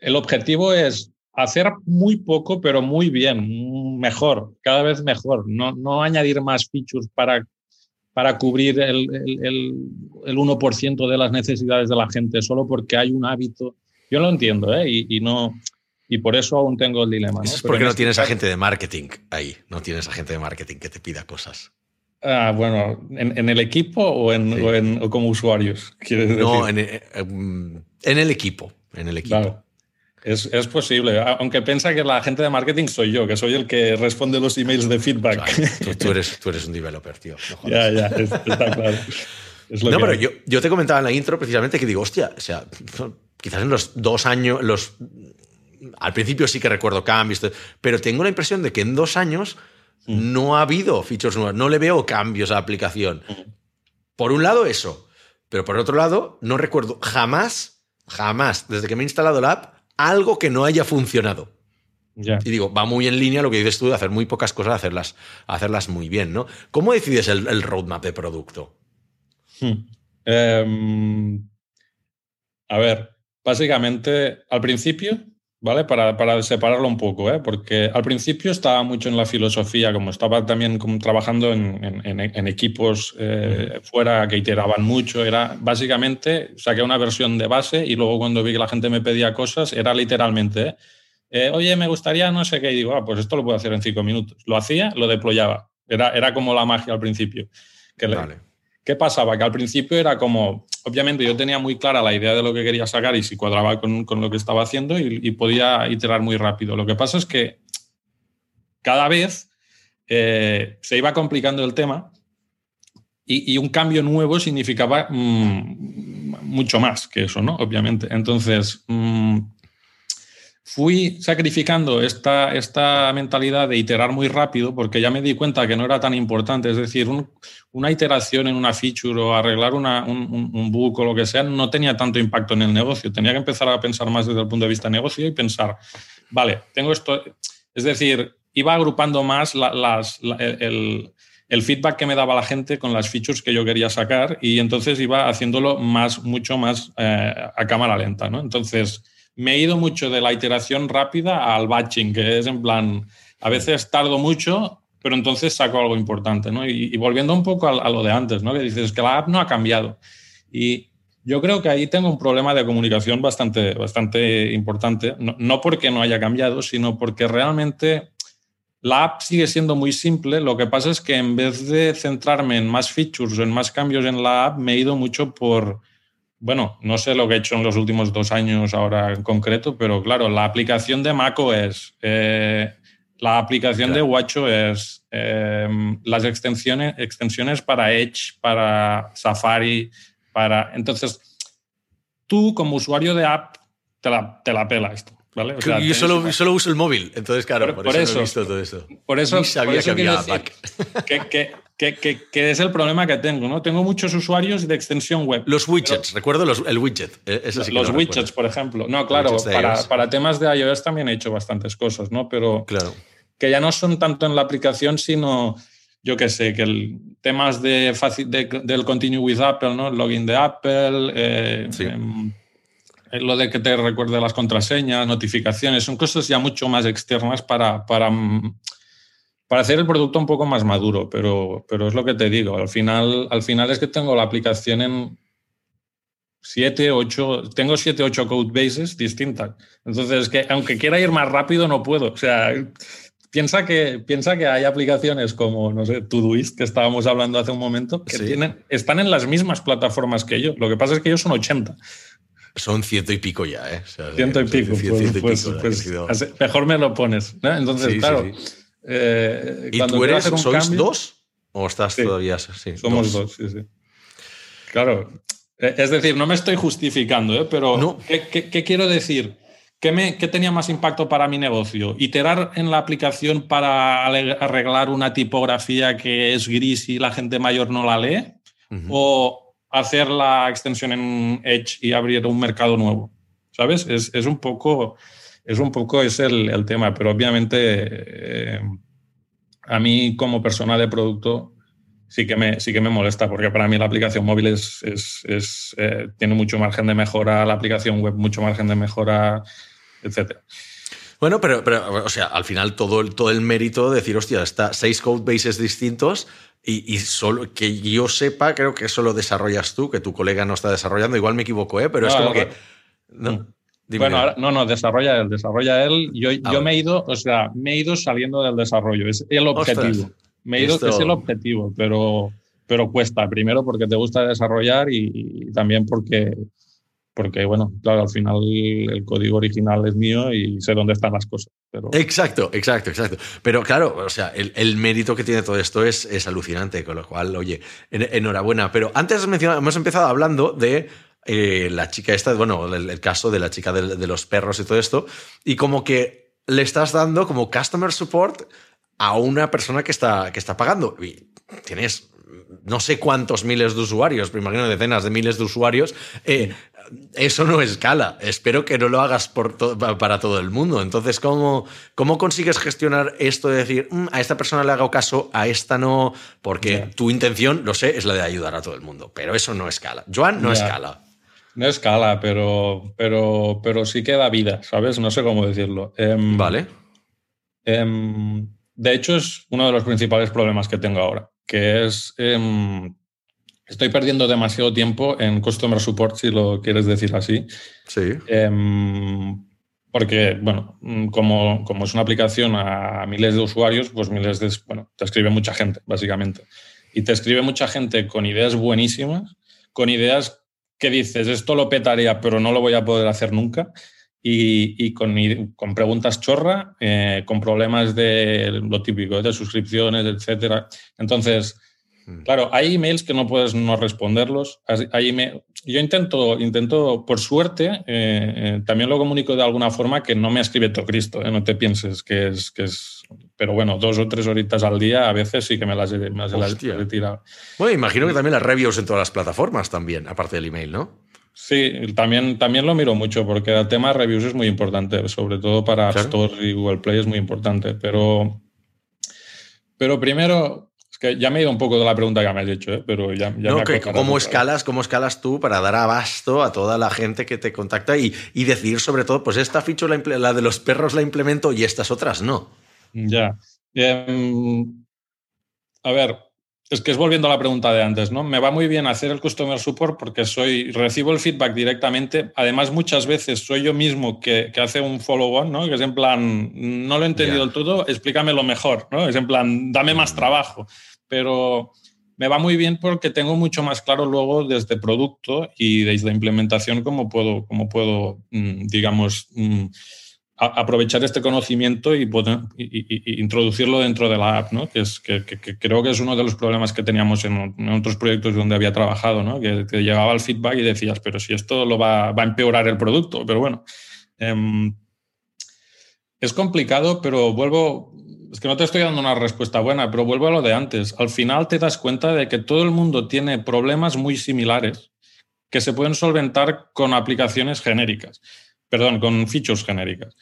el objetivo es hacer muy poco, pero muy bien, mejor, cada vez mejor. No, no añadir más features para, para cubrir el, el, el, 1% de las necesidades de la gente solo porque hay un hábito. Yo lo entiendo, ¿eh? Y, y no, y por eso aún tengo el dilema. ¿no? Es porque no este tienes agente de marketing ahí, no tienes agente de marketing que te pida cosas. Ah, bueno, ¿en, el equipo o, en, o, en, como usuarios? No, en, eh, em, en, el equipo. En el equipo. Es, es, posible, aunque piensa que la gente de marketing soy yo, que soy el que responde los emails de feedback. tú, eres, tú eres un developer, tío. ya, ya, está claro. no, pero yo, yo, te comentaba en la intro precisamente que digo, hostia, o sea, quizás en los dos años, los al principio sí que recuerdo cambios, pero tengo la impresión de que en dos años Mm. No ha habido features nuevas, no le veo cambios a la aplicación. Mm. Por un lado, eso. Pero por otro lado, no recuerdo jamás, jamás, desde que me he instalado la app, algo que no haya funcionado. Y digo, va muy en línea lo que dices tú de hacer muy pocas cosas, hacerlas, hacerlas muy bien, ¿no? ¿Cómo decides el, roadmap de producto? Hmm. Em, a ver, básicamente, al principio ¿vale? Para, para, separarlo un poco, ¿eh? porque al principio estaba mucho en la filosofía, como estaba también como trabajando en, en, equipos eh, fuera que iteraban mucho, era básicamente saqué una versión de base y luego cuando vi que la gente me pedía cosas, era literalmente, ¿eh? eh oye, me gustaría no sé qué, y digo, ah, pues esto lo puedo hacer en cinco minutos. Lo hacía, lo deployaba. Era, era como la magia al principio. Que vale. ¿Qué pasaba? Que al principio era como, obviamente yo tenía muy clara la idea de lo que quería sacar y si cuadraba con, con lo que estaba haciendo y, podía iterar muy rápido. Lo que pasa es que cada vez eh, se iba complicando el tema y, un cambio nuevo significaba mm, mucho más que eso, ¿no? Obviamente. Entonces, mm, fui sacrificando esta, esta mentalidad de iterar muy rápido porque ya me di cuenta que no era tan importante. Es decir, una iteración en una feature o arreglar un, un, bug o lo que sea no tenía tanto impacto en el negocio. Tenía que empezar a pensar más desde el punto de vista de negocio y pensar, vale, tengo esto. Es decir, iba agrupando más las, el, el feedback que me daba la gente con las features que yo quería sacar y entonces iba haciéndolo más, mucho más eh, a cámara lenta, ¿no? Entonces me he ido mucho de la iteración rápida al batching, que es en plan, a veces tardo mucho, pero entonces saco algo importante, ¿no? Y, volviendo un poco a, lo de antes, ¿no? Que dices que la app no ha cambiado. Y yo creo que ahí tengo un problema de comunicación bastante, bastante importante, no, no porque no haya cambiado, sino porque realmente la app sigue siendo muy simple, lo que pasa es que en vez de centrarme en más features o en más cambios en la app, me he ido mucho por, bueno, no sé lo que he hecho en los últimos dos años ahora en concreto, pero claro, la aplicación de Maco es, eh, la aplicación de Watcho es, em, las extensiones, extensiones para Edge, para Safari, para... Entonces, tú como usuario de app te la, te la pela esto yo solo, solo, uso el móvil, entonces claro, por, eso, he visto todo eso. Por eso, sabía que había que, que, que, es el problema que tengo, ¿no? Tengo muchos usuarios de extensión web. Los widgets, recuerdo los, el widget. E, los widgets, por ejemplo. No, claro, para, para, temas de iOS también he hecho bastantes cosas, ¿no? Pero claro. que ya no son tanto en la aplicación, sino yo qué sé, que el, temas de, del Continue with Apple, ¿no? El login de Apple, eh, em, eh, lo de que te recuerde las contraseñas, notificaciones, son cosas ya mucho más externas para, para, mm, para hacer el producto un poco más maduro, pero, pero es lo que te digo, al final, al final es que tengo la aplicación en 7, 8, tengo 7, 8 code bases distintas. Entonces, que aunque quiera ir más rápido, no puedo. O sea, piensa que, piensa que hay aplicaciones como, no sé, Todoist, que estábamos hablando hace un momento, que tienen, están en las mismas plataformas que yo. Lo que pasa es que ellos son 80. Son ciento y pico ya, ¿eh? ciento y pico. pues, pues mejor me lo pones. Entonces, claro. Eh, ¿Y tú eres, sois dos? ¿O estás todavía así? Somos dos. sí, sí. Claro. E, es decir, no me estoy justificando, ¿eh? pero ¿qué, quiero decir? ¿Qué, me, ¿Qué tenía más impacto para mi negocio? ¿Iterar en la aplicación para arreglar una tipografía que es gris y la gente mayor no la lee? ¿O hacer la extensión en Edge y abrir un mercado nuevo. ¿Sabes? Es, es un poco, es un poco es el, el tema, pero obviamente eh, a mí como persona de producto sí que me, sí que me molesta, porque para mí la aplicación móvil es, es, es eh, tiene mucho margen de mejora, la aplicación web mucho margen de mejora, etc. Bueno, pero, pero o sea, al final todo el, todo el mérito de decir, hostia, está seis code bases distintos, y, solo que yo sepa, creo que eso lo desarrollas tú, que tu colega no está desarrollando. Igual me equivoco, ¿eh? pero es como que. No, bueno, no, no, desarrolla él, desarrolla él. Yo, ah, yo me he ido, o sea, me he ido saliendo del desarrollo. Es el objetivo. me he ido, es el objetivo, pero, pero cuesta. Primero porque te gusta desarrollar y también porque porque bueno, claro, al final el código original es mío y sé dónde están las cosas. Pero... Exacto, exacto, exacto. Pero claro, o sea, el, mérito que tiene todo esto es, es, alucinante, con lo cual, oye, enhorabuena. Pero antes hemos empezado hablando de eh, la chica esta, bueno, el, caso de la chica de, de, los perros y todo esto, y como que le estás dando como customer support a una persona que está, que está pagando. Y tienes no sé cuántos miles de usuarios, pero imagino decenas de miles de usuarios, eh, eso no escala. Espero que no lo hagas por para todo el mundo. Entonces, ¿cómo, ¿cómo consigues gestionar esto de decir, mm, a esta persona le hago caso, a esta no? Porque tu intención, lo sé, es la de ayudar a todo el mundo, pero eso no escala. Joan no escala. No escala, pero, pero, pero sí que da vida, ¿sabes? No sé cómo decirlo. Em, vale. Em, de hecho, es uno de los principales problemas que tengo ahora, que es em, estoy perdiendo demasiado tiempo en customer support, si lo quieres decir así. Sí. Porque, bueno, como, como, es una aplicación a miles de usuarios, pues miles de, bueno, te escribe mucha gente, básicamente. Y te escribe mucha gente con ideas buenísimas, con ideas que dices, esto lo petaría, pero no lo voy a poder hacer nunca. y, con, con, preguntas chorra, eh, con problemas de lo típico, de suscripciones, etcétera. Entonces, mm. claro, hay emails que no puedes no responderlos. Hay yo intento, intento, por suerte, eh, eh, también lo comunico de alguna forma que no me escribe todo Cristo, no te pienses que es, que es... Pero bueno, dos o tres horitas al día a veces sí que me las, me las he retirado. Bueno, imagino que también las reviews en todas las plataformas también, aparte del email, ¿no? Sí, también, también lo miro mucho porque el tema de reviews es muy importante, sobre todo para App Store y Google Play es muy importante. Pero, pero primero, es que ya me he ido un poco de la pregunta que me has hecho, ¿eh? pero ya, ya me ¿cómo, escalas, ¿Cómo escalas tú para dar abasto a toda la gente que te contacta y, y decir sobre todo, pues esta feature, la, la, de los perros la implemento y estas otras no? Ya. Em, a ver, es que es volviendo a la pregunta de antes, ¿no? Me va muy bien hacer el customer support porque soy, recibo el feedback directamente. Además, muchas veces soy yo mismo que, que hace un follow-on, ¿no? Que es en plan, no lo he entendido del todo, explícamelo mejor, ¿no? Es en plan, dame más mm. trabajo. Pero me va muy bien porque tengo mucho más claro luego desde producto y desde implementación cómo puedo, cómo puedo mm, digamos, mm, aprovechar este conocimiento y, poder, introducirlo dentro de la app, ¿no? que, es, que, creo que es uno de los problemas que teníamos en, otros proyectos donde había trabajado, ¿no? que, llegaba el feedback y decías, pero si esto lo va, a empeorar el producto, pero bueno. Em, es complicado, pero vuelvo, es que no te estoy dando una respuesta buena, pero vuelvo a lo de antes. Al final te das cuenta de que todo el mundo tiene problemas muy similares que se pueden solventar con aplicaciones genéricas perdón, con features genéricas.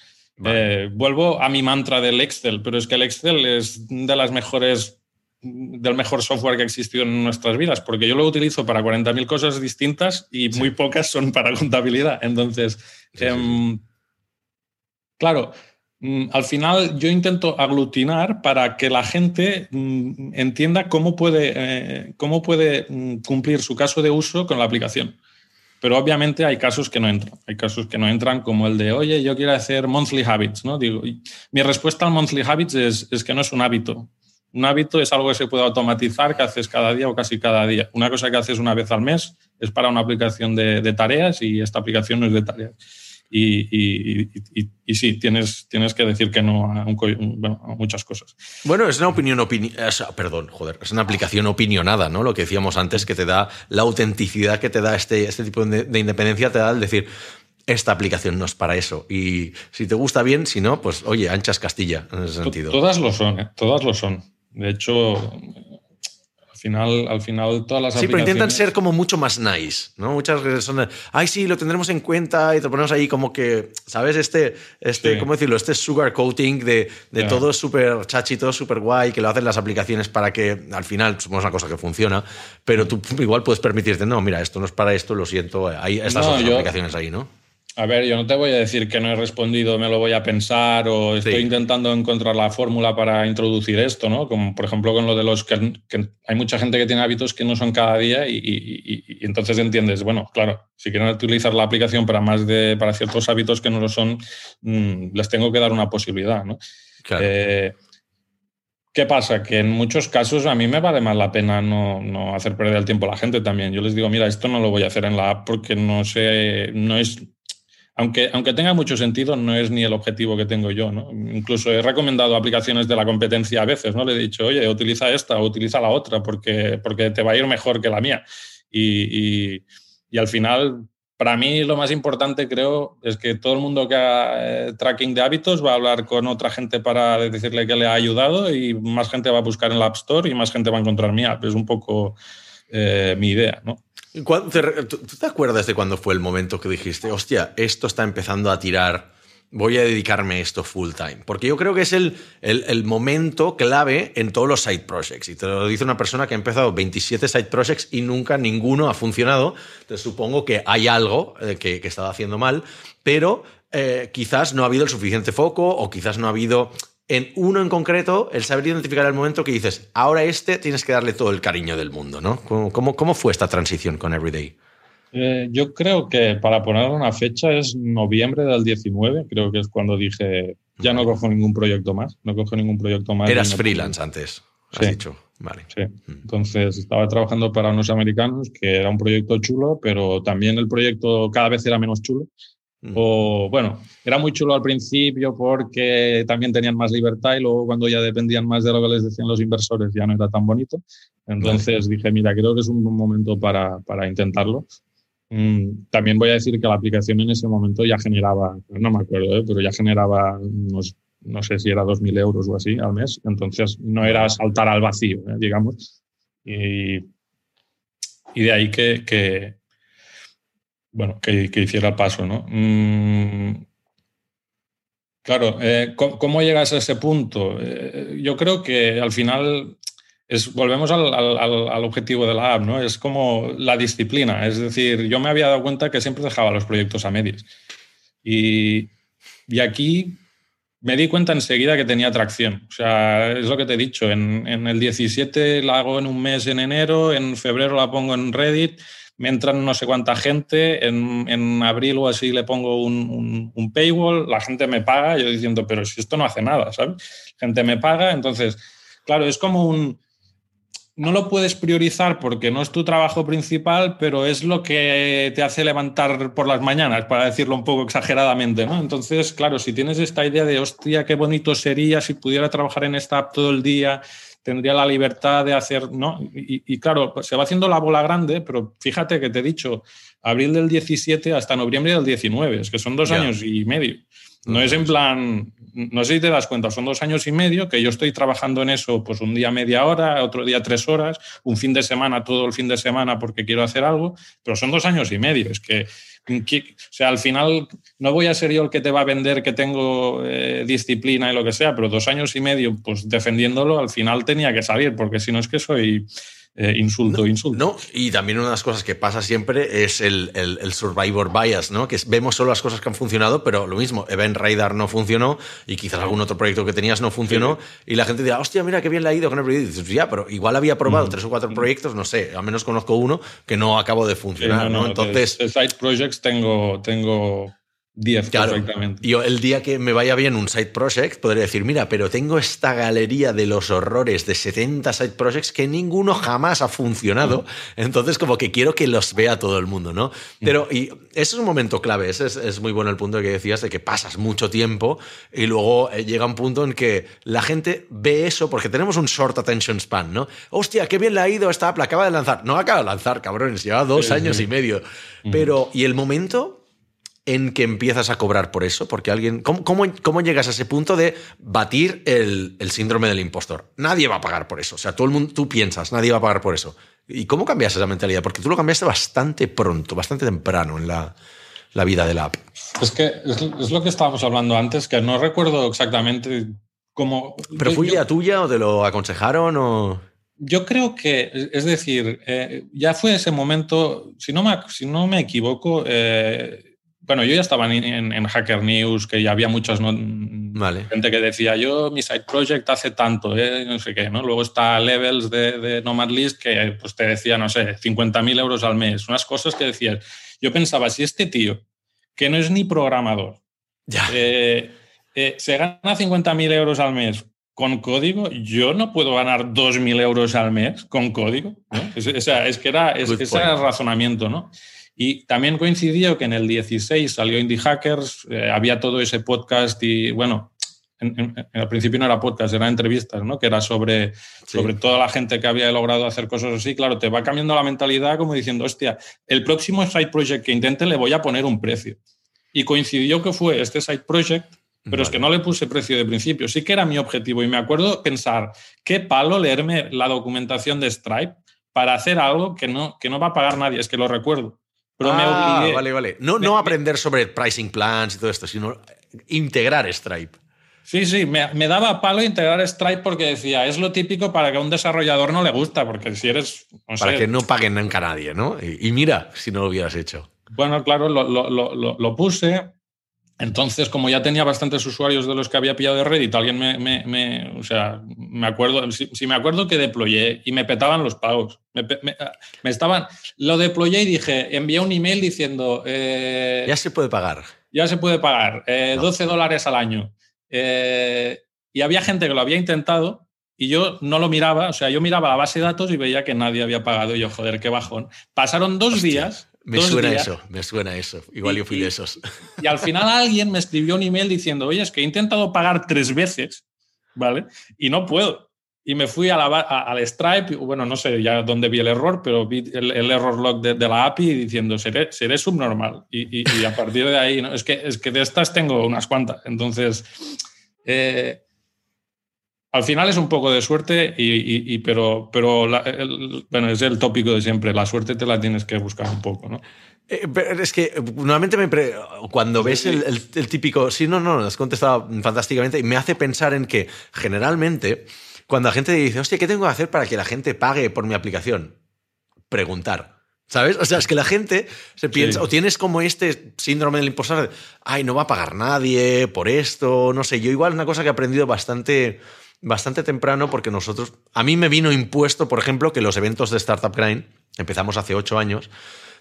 Eh, vuelvo a mi mantra del Excel, pero es que el Excel es de las mejores, del mejor software que ha existido en nuestras vidas, porque yo lo utilizo para 40.000 cosas distintas y muy pocas son para contabilidad. Entonces, em, claro, mm, al final yo intento aglutinar para que la gente mm, entienda cómo puede, eh, cómo puede mm, cumplir su caso de uso con la aplicación. Pero obviamente hay casos que no entran. Hay casos que no entran como el de, oye, yo quiero hacer monthly habits. ¿no? Digo, mi respuesta al monthly habits es, es que no es un hábito. Un hábito es algo que se puede automatizar, que haces cada día o casi cada día. Una cosa que haces una vez al mes es para una aplicación de, de tareas y esta aplicación no es de tareas. Y, y, sí, tienes, tienes que decir que no a, muchas cosas. Bueno, es una opinión, perdón, joder, es una aplicación opinionada, ¿no? Lo que decíamos antes, que te da la autenticidad que te da este, este tipo de, independencia, te da el decir, esta aplicación no es para eso. Y si te gusta bien, si no, pues oye, anchas Castilla en ese sentido. Todas lo son, ¿eh? todas lo son. De hecho, final, al final todas las Sí, pero intentan ser como mucho más nice, ¿no? Muchas veces son ay, sí, lo tendremos en cuenta y te ponemos ahí como que, ¿sabes? Este, este ¿cómo decirlo? Este sugar coating de, de todo súper chachito, súper guay, que lo hacen las aplicaciones para que al final, somos una cosa que funciona, pero tú igual puedes permitirte, no, mira, esto no es para esto, lo siento, hay estas otras aplicaciones ahí, ¿no? A ver, yo no te voy a decir que no he respondido, me lo voy a pensar o estoy intentando encontrar la fórmula para introducir esto, ¿no? Como por ejemplo con lo de los que, hay mucha gente que tiene hábitos que no son cada día y, entonces entiendes, bueno, claro, si quieren utilizar la aplicación para más de para ciertos hábitos que no lo son, mm, les tengo que dar una posibilidad, ¿no? Eh, ¿Qué pasa? Que en muchos casos a mí me vale más la pena no, no, hacer perder el tiempo a la gente también. Yo les digo, mira, esto no lo voy a hacer en la app porque no sé, no es, aunque, tenga mucho sentido, no es ni el objetivo que tengo yo. Incluso he recomendado aplicaciones de la competencia a veces, ¿no? Le he dicho, oye, utiliza esta o utiliza la otra porque, porque te va a ir mejor que la mía. Y al final, para mí lo más importante creo es que todo el mundo que haga eh, tracking de hábitos va a hablar con otra gente para decirle que le ha ayudado y más gente va a buscar en la App Store y más gente va a encontrar mi app. Es un poco eh, mi idea, ¿no? ¿Tú te acuerdas de cuando fue el momento que dijiste, hostia, esto está empezando a tirar, voy a dedicarme a esto full time? Porque yo creo que es el, el, momento clave en todos los side projects. Y te lo dice una persona que ha empezado 27 side projects y nunca ninguno ha funcionado. Entonces supongo que hay algo eh, que, que estaba haciendo mal, pero eh, quizás no ha habido el suficiente foco o quizás no ha habido en uno en concreto, el saber identificar el momento que dices, ahora este tienes que darle todo el cariño del mundo, ¿no? ¿Cómo, cómo, fue esta transición con Everyday? Eh, yo creo que para poner una fecha es noviembre del 19, creo que es cuando dije, ya no cojo ningún proyecto más, no cojo ningún proyecto más. Eras freelance antes, has dicho. Vale. Sí. Mm. Entonces estaba trabajando para unos americanos, que era un proyecto chulo, pero también el proyecto cada vez era menos chulo. Mm. O bueno, era muy chulo al principio porque también tenían más libertad y luego cuando ya dependían más de lo que les decían los inversores ya no era tan bonito. Entonces dije, mira, creo que es un buen momento para, para intentarlo. Mm, también voy a decir que la aplicación en ese momento ya generaba, no me acuerdo, ¿eh? pero ya generaba unos, no sé si era 2.000 euros o así al mes. Entonces no era saltar al vacío, ¿eh? digamos. Y, y de ahí que, que bueno, que, hiciera el paso, ¿no? Mm, claro, eh, ¿cómo, llegas a ese punto? Eh, yo creo que al final es, volvemos al, al, objetivo de la app, ¿no? Es como la disciplina. Es decir, yo me había dado cuenta que siempre dejaba los proyectos a medias. Y, y aquí me di cuenta enseguida que tenía tracción. O sea, es lo que te he dicho. En, en, el 17 la hago en un mes en enero, en febrero la pongo en Reddit, me entran no sé cuánta gente, en, en abril o así le pongo un, un, paywall, la gente me paga, yo diciendo, pero si esto no hace nada, ¿sabes? Gente me paga, entonces, claro, es como un... No lo puedes priorizar porque no es tu trabajo principal, pero es lo que te hace levantar por las mañanas, para decirlo un poco exageradamente, ¿no? Entonces, claro, si tienes esta idea de, hostia, qué bonito sería si pudiera trabajar en esta app todo el día, tendría la libertad de hacer, ¿no? Y, claro, se va haciendo la bola grande, pero fíjate que te he dicho, abril del 17 hasta noviembre del 19, es que son dos años y medio. No es en plan, no sé si te das cuenta, son dos años y medio que yo estoy trabajando en eso, pues un día media hora, otro día tres horas, un fin de semana, todo el fin de semana porque quiero hacer algo, pero son dos años y medio. Es que o sea, al final no voy a ser yo el que te va a vender que tengo eh, disciplina y lo que sea, pero dos años y medio, pues defendiéndolo, al final tenía que salir, porque si no es que soy eh, insulto, insulto. No, y también una de las cosas que pasa siempre es el, el, survivor bias, ¿no? Que vemos solo las cosas que han funcionado, pero lo mismo, Event Radar no funcionó y quizás algún otro proyecto que tenías no funcionó y la gente dirá, hostia, mira qué bien le ha ido con el proyecto. Y dices, ya, pero igual había probado mm. tres o cuatro proyectos, no sé, al menos conozco uno que no acabo de funcionar, ¿no? Entonces... De side projects tengo, tengo 10 claro, perfectamente. Yo el día que me vaya bien un side project podré decir, mira, pero tengo esta galería de los horrores de 70 side projects que ninguno jamás ha funcionado, mm. entonces como que quiero que los vea todo el mundo, ¿no? Mm. Pero y eso es un momento clave, ese es, muy bueno el punto que decías de que pasas mucho tiempo y luego eh, llega un punto en que la gente ve eso porque tenemos un short attention span, ¿no? Hostia, qué bien le ha ido esta Apple, acaba de lanzar. No acaba de lanzar, cabrones, lleva dos años y medio. Mm. Pero, ¿y el momento en que empiezas a cobrar por eso? Porque alguien. ¿Cómo, cómo, llegas a ese punto de batir el, síndrome del impostor? Nadie va a pagar por eso. O sea, todo el mundo, tú piensas, nadie va a pagar por eso. ¿Y cómo cambias esa mentalidad? Porque tú lo cambiaste bastante pronto, bastante temprano en la, vida de la app. Es que es, lo que estábamos hablando antes, que no recuerdo exactamente cómo. ¿Pero fue idea tuya o te lo aconsejaron o.? Yo creo que, es decir, eh, ya fue ese momento, si no me, si no me equivoco, eh, bueno, yo ya estaba en, Hacker News, que ya había muchas gente que decía, yo mi side project hace tanto, ¿eh? no sé qué, ¿no? Luego está Levels de, de Nomad List que pues, te decía, no sé, 50.000 euros al mes, unas cosas que decías. Yo pensaba, si este tío, que no es ni programador, eh, eh, se gana 50.000 euros al mes con código, yo no puedo ganar 2.000 euros al mes con código. o sea, es que era, ese era el razonamiento, ¿no? Y también coincidió que en el 16 salió Indie Hackers, eh, había todo ese podcast y bueno, al principio no era podcast, eran entrevistas, ¿no? Que era sobre, sobre toda la gente que había logrado hacer cosas así. Claro, te va cambiando la mentalidad como diciendo, hostia, el próximo side project que intente le voy a poner un precio. Y coincidió que fue este side project, pero es que no le puse precio de principio. Sí que era mi objetivo y me acuerdo pensar, qué palo leerme la documentación de Stripe para hacer algo que no, que no va a pagar nadie. Es que lo recuerdo. Pero me ah, obligué. Vale, vale. No, no aprender sobre pricing plans y todo esto, sino integrar Stripe. Sí, sí, me, me, daba palo integrar Stripe porque decía, es lo típico para que a un desarrollador no le gusta, porque si eres... para que no paguen nunca a nadie, ¿no? Y, mira, si no lo hubieras hecho. Bueno, claro, lo, lo, lo, lo puse entonces, como ya tenía bastantes usuarios de los que había pillado de Reddit, alguien me, me, o sea, me acuerdo, si, me acuerdo que deployé y me petaban los pagos. Me, estaban, lo deployé y dije, envié un email diciendo... Eh, ya se puede pagar. Ya se puede pagar, 12 eh, dólares al año. Eh, y había gente que lo había intentado y yo no lo miraba, o sea, yo miraba la base de datos y veía que nadie había pagado y yo, joder, qué bajón. Pasaron dos días Me suena eso, me suena eso. Igual yo fui de esos. Y, al final alguien me escribió un email diciendo, oye, es que he intentado pagar tres veces, ¿vale? Y no puedo. Y me fui a la, al Stripe, bueno, no sé ya dónde vi el error, pero vi el, error log de, la API diciendo, seré, seré subnormal. Y, y, a partir de ahí, ¿no? es, que, es que de estas tengo unas cuantas. Entonces, eh, al final es un poco de suerte, y, pero, pero bueno, es el tópico de siempre, la suerte te la tienes que buscar un poco, ¿no? Eh, es que normalmente me cuando ves el, típico, sí, no, no, has contestado fantásticamente y me hace pensar en que generalmente cuando la gente dice, hostia, ¿qué tengo que hacer para que la gente pague por mi aplicación? Preguntar. ¿Sabes? O sea, es que la gente se piensa, o tienes como este síndrome del impostor, ay, no va a pagar nadie por esto, no sé, yo igual una cosa que he aprendido bastante bastante temprano porque nosotros, a mí me vino impuesto, por ejemplo, que los eventos de Startup Grind, empezamos hace ocho años,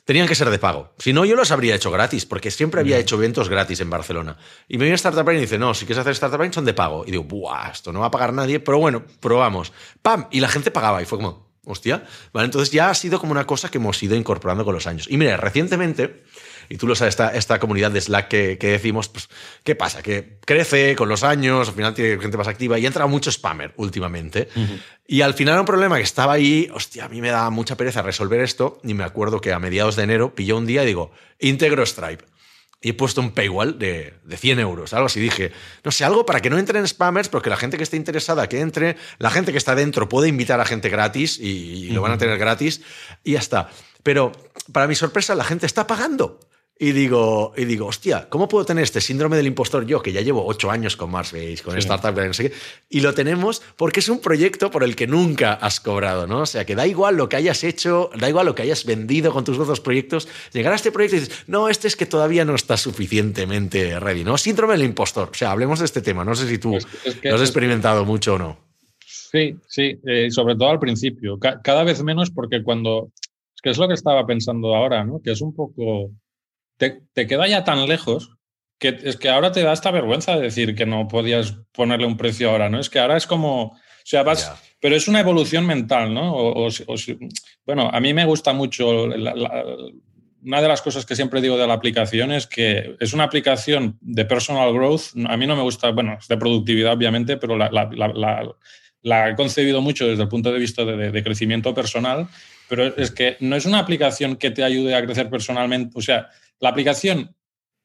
tenían que ser de pago. Si no, yo los habría hecho gratis, porque siempre había hecho eventos gratis en Barcelona. Y me viene Startup Grind y dice, no, si quieres hacer Startup Grind son de pago. Y digo, buah, esto no va a pagar nadie, pero bueno, probamos. ¡Pam! Y la gente pagaba y fue como, hostia. Vale, entonces ya ha sido como una cosa que hemos ido incorporando con los años. Y mira, recientemente y tú lo sabes, esta, esta comunidad de Slack que, decimos, pues, ¿qué pasa? Que crece con los años, al final tiene gente más activa y entra mucho spammer últimamente. Y al final un problema que estaba ahí, hostia, a mí me da mucha pereza resolver esto y me acuerdo que a mediados de enero pilló un día y digo, integro Stripe. Y he puesto un paywall de, de 100 euros, algo así. Dije, no sé, algo para que no entren spammers, pero que la gente que esté interesada que entre, la gente que está dentro puede invitar a gente gratis y, lo van a tener gratis y ya está. Pero para mi sorpresa, la gente está pagando. Y digo, y digo, hostia, ¿cómo puedo tener este síndrome del impostor yo, que ya llevo ocho años con Marsbase, con Startup, no sé qué? Y lo tenemos porque es un proyecto por el que nunca has cobrado, ¿no? O sea, que da igual lo que hayas hecho, da igual lo que hayas vendido con tus otros proyectos, llegar a este proyecto y dices, no, este es que todavía no está suficientemente ready, ¿no? Síndrome del impostor. O sea, hablemos de este tema. No sé si tú lo has experimentado mucho o no. Sí, sí, eh, sobre todo al principio. cada vez menos porque cuando... Es que es lo que estaba pensando ahora, ¿no? Que es un poco te, queda ya tan lejos que es que ahora te da esta vergüenza de decir que no podías ponerle un precio ahora, ¿no? Es que ahora es como, o sea, vas, pero es una evolución mental, ¿no? O, bueno, a mí me gusta mucho, una de las cosas que siempre digo de la aplicación es que es una aplicación de personal growth, a mí no me gusta, bueno, es de productividad obviamente, pero la, he concebido mucho desde el punto de vista de crecimiento personal, pero es que no es una aplicación que te ayude a crecer personalmente, o sea, la aplicación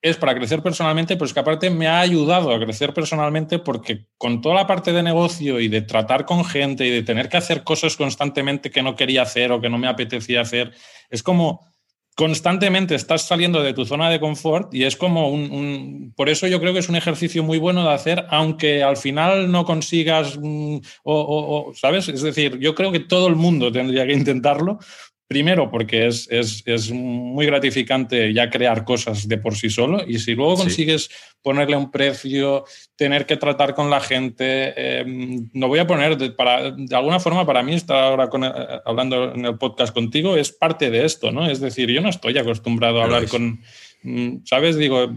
es para crecer personalmente, pero es que aparte me ha ayudado a crecer personalmente porque con toda la parte de negocio y de tratar con gente y de tener que hacer cosas constantemente que no quería hacer o que no me apetecía hacer, es como constantemente estás saliendo de tu zona de confort y es como un, por eso yo creo que es un ejercicio muy bueno de hacer, aunque al final no consigas, mm, o, ¿sabes? Es decir, yo creo que todo el mundo tendría que intentarlo Primero, porque es, muy gratificante ya crear cosas de por sí solo y si luego consigues ponerle un precio, tener que tratar con la gente, eh, no voy a poner, de, para, de alguna forma para mí estar ahora eh, hablando en el podcast contigo es parte de esto, ¿no? Es decir, yo no estoy acostumbrado a hablar con, mm, ¿sabes? Digo,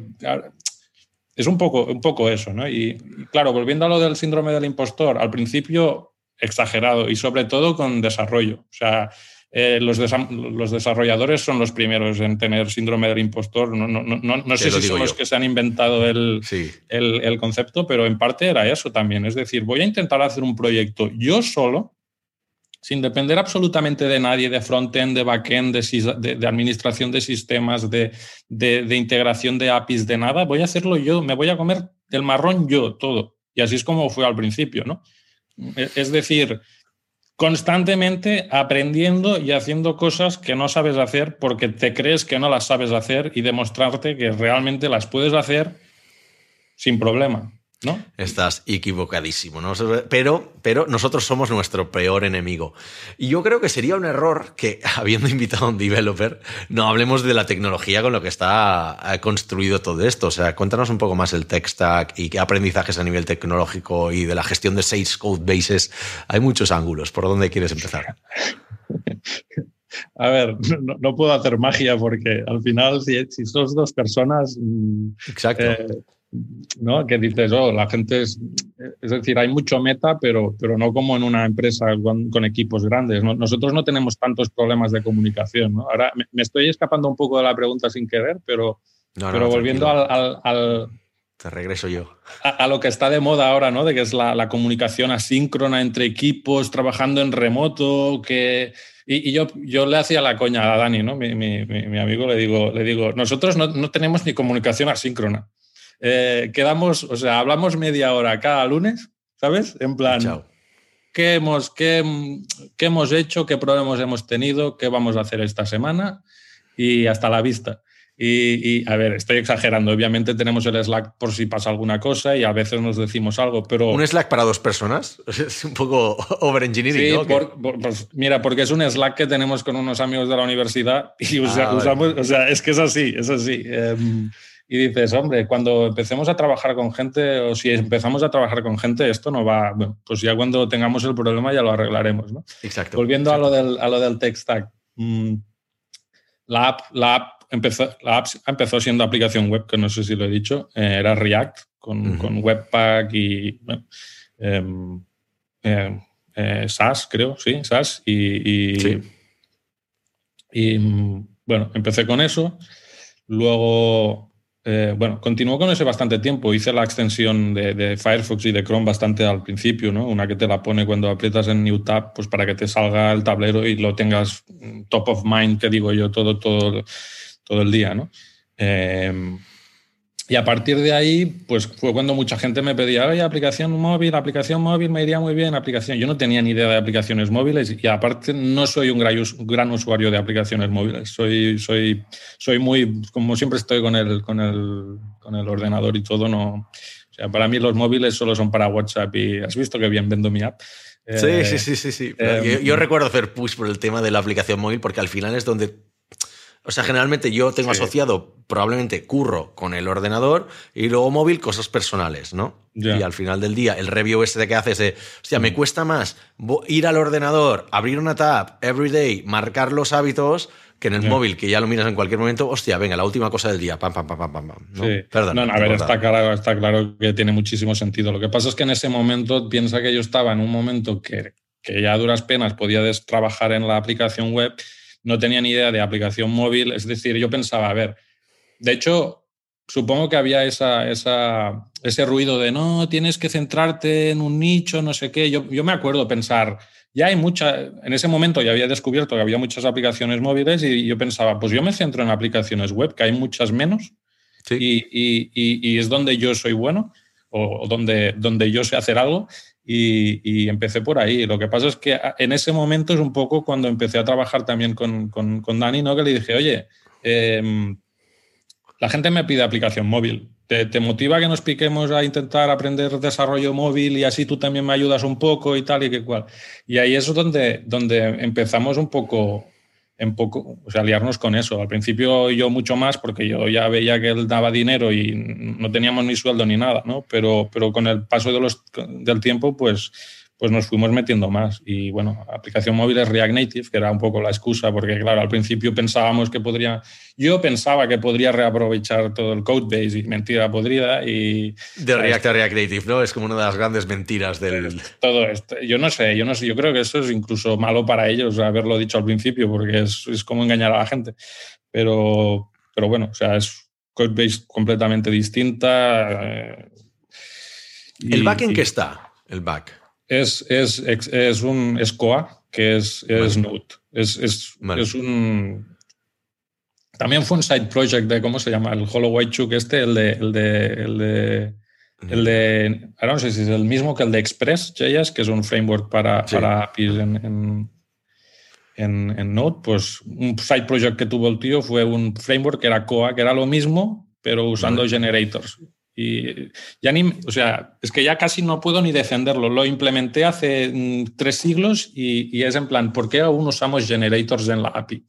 es un poco, un poco eso, ¿no? Y, claro, volviendo a lo del síndrome del impostor, al principio exagerado y sobre todo con desarrollo. O sea, eh, los, los, desarrolladores son los primeros en tener síndrome del impostor. No, no, no, no sé si son los que se han inventado el, el, el, concepto, pero en parte era eso también. Es decir, voy a intentar hacer un proyecto yo solo, sin depender absolutamente de nadie, de front-end, de back-end, de, de, administración de sistemas, de, de integración de APIs, de nada. Voy a hacerlo yo, me voy a comer el marrón yo, todo. Y así es como fue al principio, ¿no? Es decir, constantemente aprendiendo y haciendo cosas que no sabes hacer porque te crees que no las sabes hacer y demostrarte que realmente las puedes hacer sin problema. ¿No? Estás equivocadísimo, ¿no? Pero, pero nosotros somos nuestro peor enemigo. Y yo creo que sería un error que, *laughs* habiendo invitado a un developer, no hablemos de la tecnología con lo que está construido todo esto. O sea, cuéntanos un poco más el tech stack y qué aprendizajes a nivel tecnológico y de la gestión de seis code bases. Hay muchos ángulos. ¿Por dónde quieres empezar? *laughs* A ver, no, puedo hacer magia porque al final, si, si sos dos personas. Mm, Exacto. Eh, ¿no? Que dices, oh, la gente es... es decir, hay mucho meta, pero, pero no como en una empresa con, equipos grandes. Nosotros no tenemos tantos problemas de comunicación. Ahora me, estoy escapando un poco de la pregunta sin querer, pero, pero volviendo al, Te regreso yo. A, lo que está de moda ahora, ¿no? De que es la, comunicación asíncrona entre equipos, trabajando en remoto, que... Y, yo, yo le hacía la coña a Dani, ¿no? Mi, mi, mi amigo, le digo, le digo nosotros no, no tenemos ni comunicación asíncrona. Eh, quedamos, o sea, hablamos media hora cada lunes, ¿sabes? En plan, ¿qué hemos, qué, qué hemos hecho? ¿Qué problemas hemos tenido? ¿Qué vamos a hacer esta semana? Y hasta la vista. Y, a ver, estoy exagerando. Obviamente tenemos el Slack por si pasa alguna cosa y a veces nos decimos algo, pero. ¿Un Slack para dos personas? *laughs* Es un poco *laughs* overengineering, sí, pues, mira, porque es un Slack que tenemos con unos amigos de la universidad y ah, usamos. O sea, es que es así, es así. Em, y dices, hombre, cuando empecemos a trabajar con gente o si empezamos a trabajar con gente, esto no va, bueno, pues ya cuando tengamos el problema ya lo arreglaremos, ¿no? Exacto. Volviendo A, lo del, a lo del tech stack, mm, la app, la app empezó, la app empezó siendo aplicación web, que no sé si lo he dicho, eh, era React con, con Webpack y bueno, em, eh, eh, SAS, creo, sí, SAS. Y, y, y, mm, bueno, empecé con eso. Luego eh, bueno, continuó con ese bastante tiempo. Hice la extensión de, Firefox y de Chrome bastante al principio, ¿no? Una que te la pone cuando aprietas en New Tab, pues para que te salga el tablero y lo tengas top of mind, que digo yo, todo, todo, todo el día, ¿no? Eh, y a partir de ahí, pues fue cuando mucha gente me pedía, oye, aplicación móvil, aplicación móvil, me iría muy bien, aplicación. Yo no tenía ni idea de aplicaciones móviles y aparte no soy un gran, usuario de aplicaciones móviles. Soy, soy, soy muy, como siempre estoy con el, con el, con el ordenador y todo, no. O sea, para mí los móviles solo son para WhatsApp y has visto que bien vendo mi app. Sí, sí, eh, sí, sí. sí. yo, yo, recuerdo hacer push por el tema de la aplicación móvil porque al final es donde o sea, generalmente yo tengo asociado probablemente curro con el ordenador y luego móvil cosas personales, ¿no? Y al final del día, el review ese que haces de, hostia, me mm. cuesta más ir al ordenador, abrir una tab, everyday, marcar los hábitos, que en el móvil, que ya lo miras en cualquier momento, hostia, venga, la última cosa del día, pam, pam, pam, pam, pam. ¿no? Sí. Perdón. No, a ver, está claro, está claro que tiene muchísimo sentido. Lo que pasa es que en ese momento, piensa que yo estaba en un momento que, que ya a duras penas podía trabajar en la aplicación web no tenía ni idea de aplicación móvil. Es decir, yo pensaba, a ver, de hecho, supongo que había esa, esa, ese ruido de no, tienes que centrarte en un nicho, no sé qué. Yo, yo me acuerdo pensar, ya hay muchas, en ese momento ya había descubierto que había muchas aplicaciones móviles y yo pensaba, pues yo me centro en aplicaciones web, que hay muchas menos y, y, y, es donde yo soy bueno o donde, donde yo sé hacer algo y, empecé por ahí. Lo que pasa es que en ese momento es un poco cuando empecé a trabajar también con, con, con Dani, ¿no? que le dije, oye, em, la gente me pide aplicación móvil. ¿Te, ¿Te, motiva que nos piquemos a intentar aprender desarrollo móvil y así tú también me ayudas un poco y tal y que cual? Y ahí es donde, donde empezamos un poco en poco, o sea, liarnos con eso. Al principio yo mucho más porque yo ya veía que él daba dinero y no teníamos ni sueldo ni nada, ¿no? Pero, pero con el paso de los, del tiempo, pues pues nos fuimos metiendo más. Y bueno, aplicación móvil es React Native, que era un poco la excusa, porque claro, al principio pensábamos que podría, yo pensaba que podría reaprovechar todo el code base y mentira podrida. Y, de React a React Native, ¿no? Es como una de las grandes mentiras del... Todo esto. Yo no sé, yo no sé, yo creo que eso es incluso malo para ellos haberlo dicho al principio, porque es, es como engañar a la gente. Pero, pero bueno, o sea, es code base completamente distinta. Eh, ¿El back en qué está? El back es, es, es un SCOA, que es, es Node. Es, es, es, un. También fue un side project de, ¿cómo se llama? El White Chuk este, el de. El de, el de el de, ahora no sé si es el mismo que el de Express.js, que es un framework para, para APIs en, en, en, Node, pues un side project que tuvo el tío fue un framework que era Coa, que era lo mismo, pero usando generators. Y ya ni, o sea, es que ya casi no puedo ni defenderlo. Lo implementé hace mm, tres siglos y, es en plan, ¿por qué aún usamos generators en la API?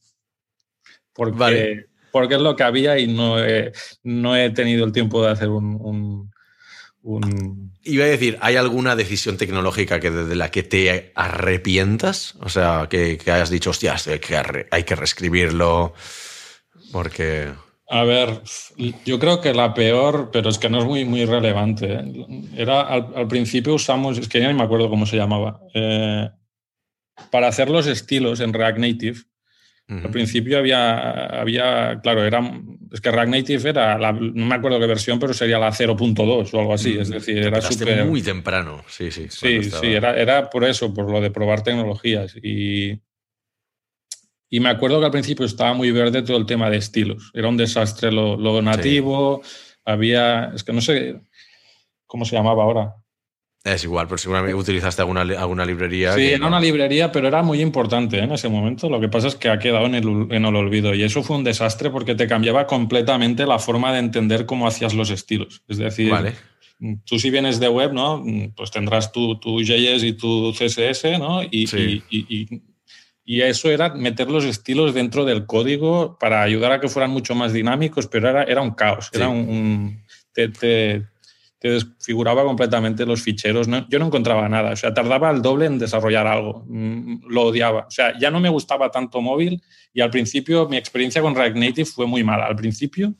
Porque, porque es lo que había y no he, no he tenido el tiempo de hacer un, un, Iba a decir, ¿hay alguna decisión tecnológica que de la que te arrepientas? O sea, que, que hayas dicho, hostias, hay que, hay que reescribirlo porque... A ver, yo creo que la peor, pero es que no es muy, muy relevante. ¿eh? Era al, principio usamos, es que ya no me acuerdo cómo se llamaba, eh, para hacer los estilos en React Native. Al principio había, había, claro, era, es que React Native era, no me acuerdo qué versión, pero sería la 0.2 o algo así. Es decir, era súper. muy temprano, sí, sí. Sí, sí, era, era por eso, por lo de probar tecnologías. Y, y me acuerdo que al principio estaba muy verde todo el tema de estilos. Era un desastre lo, nativo. Había, es que no sé cómo se llamaba ahora. Es igual, pero seguramente utilizaste alguna, alguna librería. Sí, era una librería, pero era muy importante ¿eh? en ese momento. Lo que pasa es que ha quedado en el, en el olvido y eso fue un desastre porque te cambiaba completamente la forma de entender cómo hacías los estilos. Es decir, tú si vienes de web, ¿no? Pues tendrás tu, tu JS y tu CSS, ¿no? y, y y eso era meter los estilos dentro del código para ayudar a que fueran mucho más dinámicos, pero era, era un caos, era un, te, te, desfiguraba completamente los ficheros. yo no encontraba nada, o sea, tardaba el doble en desarrollar algo, mm, lo odiaba. O sea, ya no me gustaba tanto móvil y al principio mi experiencia con React Native fue muy mala. Al principio,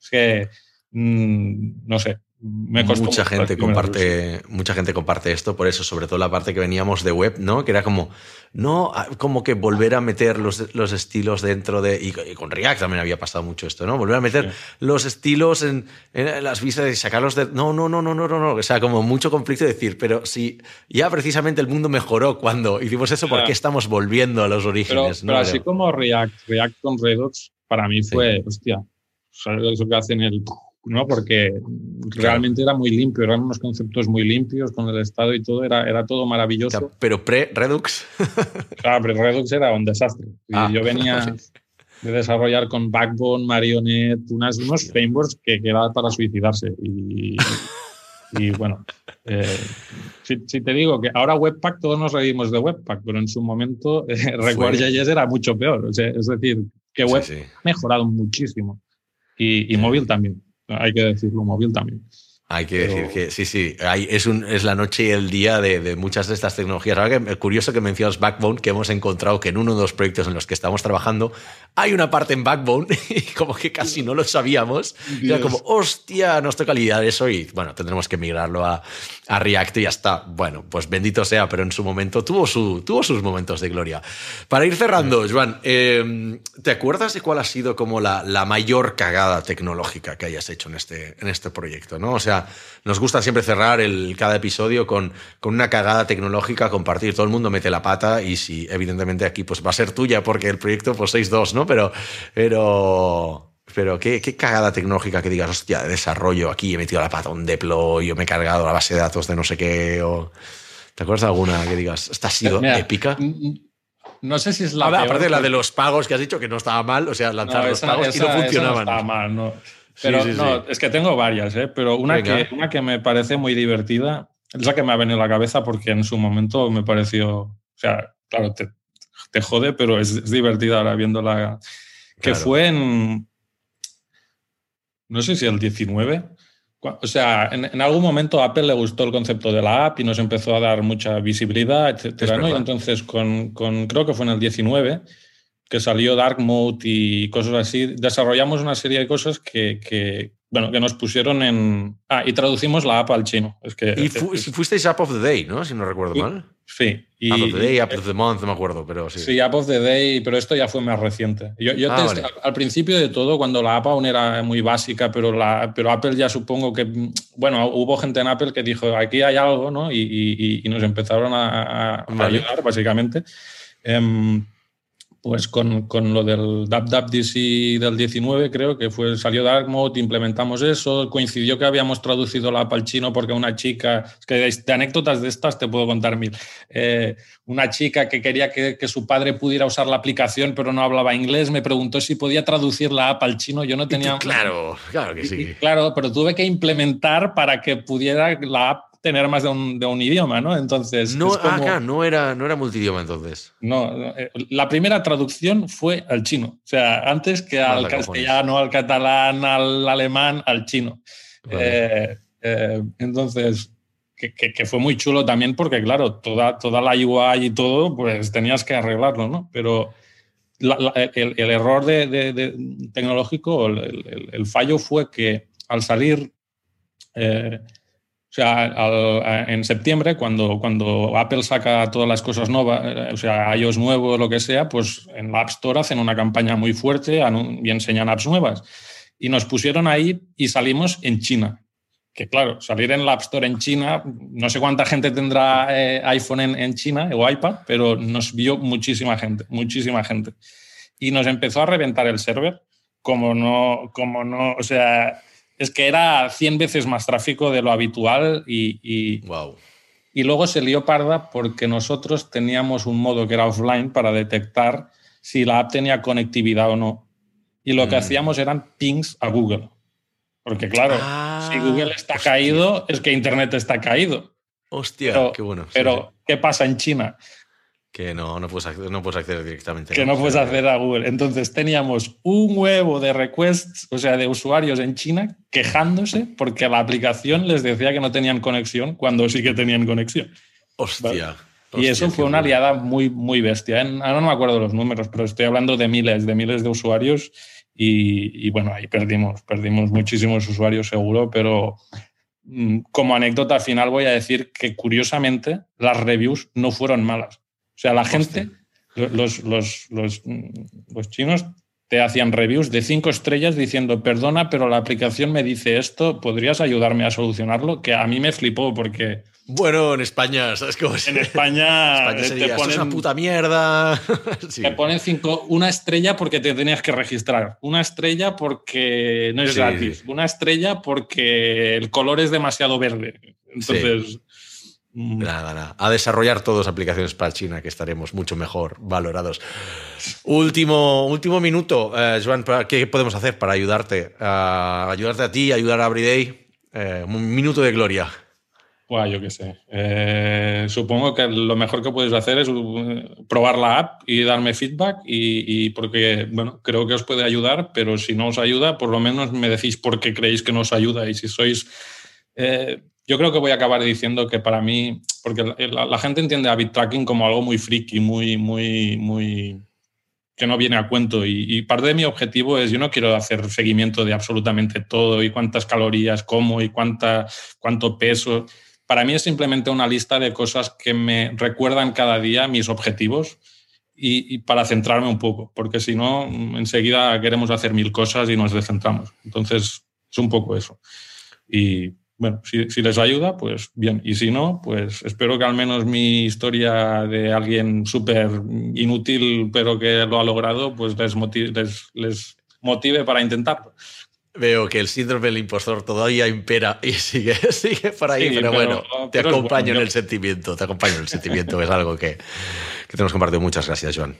es que, mm, no sé, mucha gente comparte mucha gente comparte esto por eso sobre todo la parte que veníamos de web no que era como no ah, como que volver a meter los, los estilos dentro de y, con React también había pasado mucho esto no volver a meter los estilos en, las vistas y sacarlos de no no no no no no no. O sea como mucho conflicto de decir pero si ya precisamente el mundo mejoró cuando hicimos eso ¿por qué estamos volviendo a los orígenes pero, así como React React con Redux para mí fue hostia eso que hacen el ¿no? Porque realmente era muy limpio, eran unos conceptos muy limpios con el Estado y todo, era, era todo maravilloso. pero pre-Redux. *laughs* claro, pre-Redux era un desastre. Ah, yo venía *laughs* de desarrollar con Backbone, Marionette, unas, unos frameworks que, quedaban para suicidarse. Y, y bueno, eh, si, te digo que ahora Webpack, todos nos reímos de Webpack, pero en su momento *laughs* eh, RequestJS era mucho peor. es decir, que Web ha mejorado muchísimo. Y, y móvil también hay que decirlo, móvil también. Hay que decir que sí, sí, es, un, es la noche y el día de, muchas de estas tecnologías. Ahora que, curioso que mencionas Backbone, que hemos encontrado que en uno de los proyectos en los que estamos trabajando hay una parte en Backbone *laughs* y como que casi no lo sabíamos. Era como, hostia, nos toca lidiar eso y bueno, tendremos que migrarlo a, a, React y ya está. Bueno, pues bendito sea, pero en su momento tuvo, su, tuvo sus momentos de gloria. Para ir cerrando, Joan, em, ¿te acuerdas de cuál ha sido como la, la mayor cagada tecnológica que hayas hecho en este, en este proyecto? ¿no? O sea, nos gusta siempre cerrar el, cada episodio con, con, una cagada tecnológica, compartir. Todo el mundo mete la pata y si, evidentemente, aquí pues va a ser tuya porque el proyecto pues sois dos, ¿no? Pero, pero, pero ¿qué, qué, cagada tecnológica que digas, hostia, de desarrollo, aquí he metido la pata, un deploy, yo me he cargado la base de datos de no sé qué, o... ¿Te acuerdas de alguna que digas, esta ha sido épica? No sé si es la. aparte de la de los pagos que has dicho que no estaba mal, o sea, lanzar los pagos y no funcionaban. no estaba mal, no. Pero no, es que tengo varias, ¿eh? pero una que, una que me parece muy divertida es la que me ha venido a la cabeza porque en su momento me pareció, o sea, claro, te, te jode, pero es, divertida ahora viéndola. Que fue en, no sé si el 19. O sea, en, algún momento a Apple le gustó el concepto de la app y nos empezó a dar mucha visibilidad, etcétera, ¿no? Y entonces, con, con, creo que fue en el 19, que salió Dark Mode y cosas así, desarrollamos una serie de cosas que, que bueno, que nos pusieron en... Ah, y traducimos la app al chino. Es que, y fuisteis App of the Day, ¿no? Si no recuerdo mal. Sí. Y, app of the Day, App of the Month, no me acuerdo, pero sí. Sí, App of the Day, pero esto ya fue más reciente. Yo, yo ah, al principio de todo, cuando la app aún era muy básica, pero, la, pero Apple ya supongo que... Bueno, hubo gente en Apple que dijo, aquí hay algo, ¿no? Y, y, y nos empezaron a, ayudar, básicamente. Um, pues con, con, lo del DC del 19, creo que fue, salió Dark Mode, implementamos eso, coincidió que habíamos traducido la app al chino porque una chica, es que de anécdotas de estas te puedo contar mil, eh, una chica que quería que, que, su padre pudiera usar la aplicación pero no hablaba inglés, me preguntó si podía traducir la app al chino, yo no tenía... claro, claro que sí. claro, pero tuve que implementar para que pudiera la app tener más de un, de un idioma, ¿no? Entonces. No, ah, no era, no era multidioma entonces. No, eh, la primera traducción fue al chino. O sea, antes que al castellano, al catalán, al alemán, al chino. Eh, eh, entonces, que, que, fue muy chulo también porque, claro, toda, toda la UI y todo, pues tenías que arreglarlo, ¿no? Pero el, error de, tecnológico, el, fallo fue que al salir, eh, o sea, en septiembre, cuando, cuando Apple saca todas las cosas nuevas, eh, o sea, iOS nuevo, lo que sea, pues en la App Store hacen una campaña muy fuerte y enseñan apps nuevas. Y nos pusieron ahí y salimos en China que claro, salir en la App Store en China, no sé cuánta gente tendrá eh, iPhone en, China o iPad, pero nos vio muchísima gente, muchísima gente. Y nos empezó a reventar el server, como no, como no, o sea, es que era 100 veces más tráfico de lo habitual y, y, wow. y luego se lió parda porque nosotros teníamos un modo que era offline para detectar si la app tenía conectividad o no. Y lo que mm. hacíamos eran pings a Google. Porque claro, si ah, Google está caído, es que Internet está caído. Hostia, qué bueno. pero, ¿qué pasa en China? Que no, no puedes, acceder, no puedes acceder directamente. Que no, puedes acceder a Google. Entonces teníamos un huevo de requests, o sea, de usuarios en China quejándose porque la aplicación les decía que no tenían conexión cuando sí que tenían conexión. Hostia. y eso fue una aliada muy, muy bestia. Ahora no me acuerdo los números, pero estoy hablando de miles, de miles de usuarios y, bueno, ahí perdimos, perdimos muchísimos usuarios seguro, pero mm, como anécdota al final voy a decir que curiosamente las reviews no fueron malas. O sea, la gente, los, los, los, mm, los chinos te hacían reviews de cinco estrellas diciendo, perdona, pero la aplicación me dice esto, ¿podrías ayudarme a solucionarlo? Que a mí me flipó porque bueno, en España, ¿sabes cómo En España, *laughs* te ponen, una puta mierda. *laughs* Te ponen cinco, una estrella porque te tenías que registrar, una estrella porque no es gratis, una estrella porque el color es demasiado verde. Entonces. Nada, nada. A desarrollar todas aplicaciones para China, que estaremos mucho mejor valorados. último, último minuto, eh, Joan, ¿qué podemos hacer para ayudarte? ayudarte a ti, ayudar a Everyday. Eh, un minuto de gloria yo qué sé. Eh, supongo que lo mejor que puedes hacer es uh, probar la app y darme feedback y, porque, bueno, creo que os puede ayudar, pero si no os ayuda, por lo menos me decís por qué creéis que no os ayuda y si sois... Eh, yo creo que voy a acabar diciendo que para mí, porque la, gente entiende a tracking como algo muy friki, muy, muy, muy que no viene a cuento. Y, y, parte de mi objetivo es, yo no quiero hacer seguimiento de absolutamente todo y cuántas calorías como y cuánta, cuánto peso para mí es simplemente una lista de cosas que me recuerdan cada día mis objetivos y, para centrarme un poco, porque si no, enseguida queremos hacer mil cosas y nos descentramos. Entonces, es un poco eso. Y bueno, si, les ayuda, pues bien. Y si no, pues espero que al menos mi historia de alguien súper inútil, pero que lo ha logrado, pues les les motive para intentarlo. Veo que el síndrome del impostor todavía impera y sigue, *laughs* sigue por ahí, pero, bueno, te acompaño en el sentimiento, te acompaño en el sentimiento, es algo que, que tenemos compartido. Muchas gracias, Joan.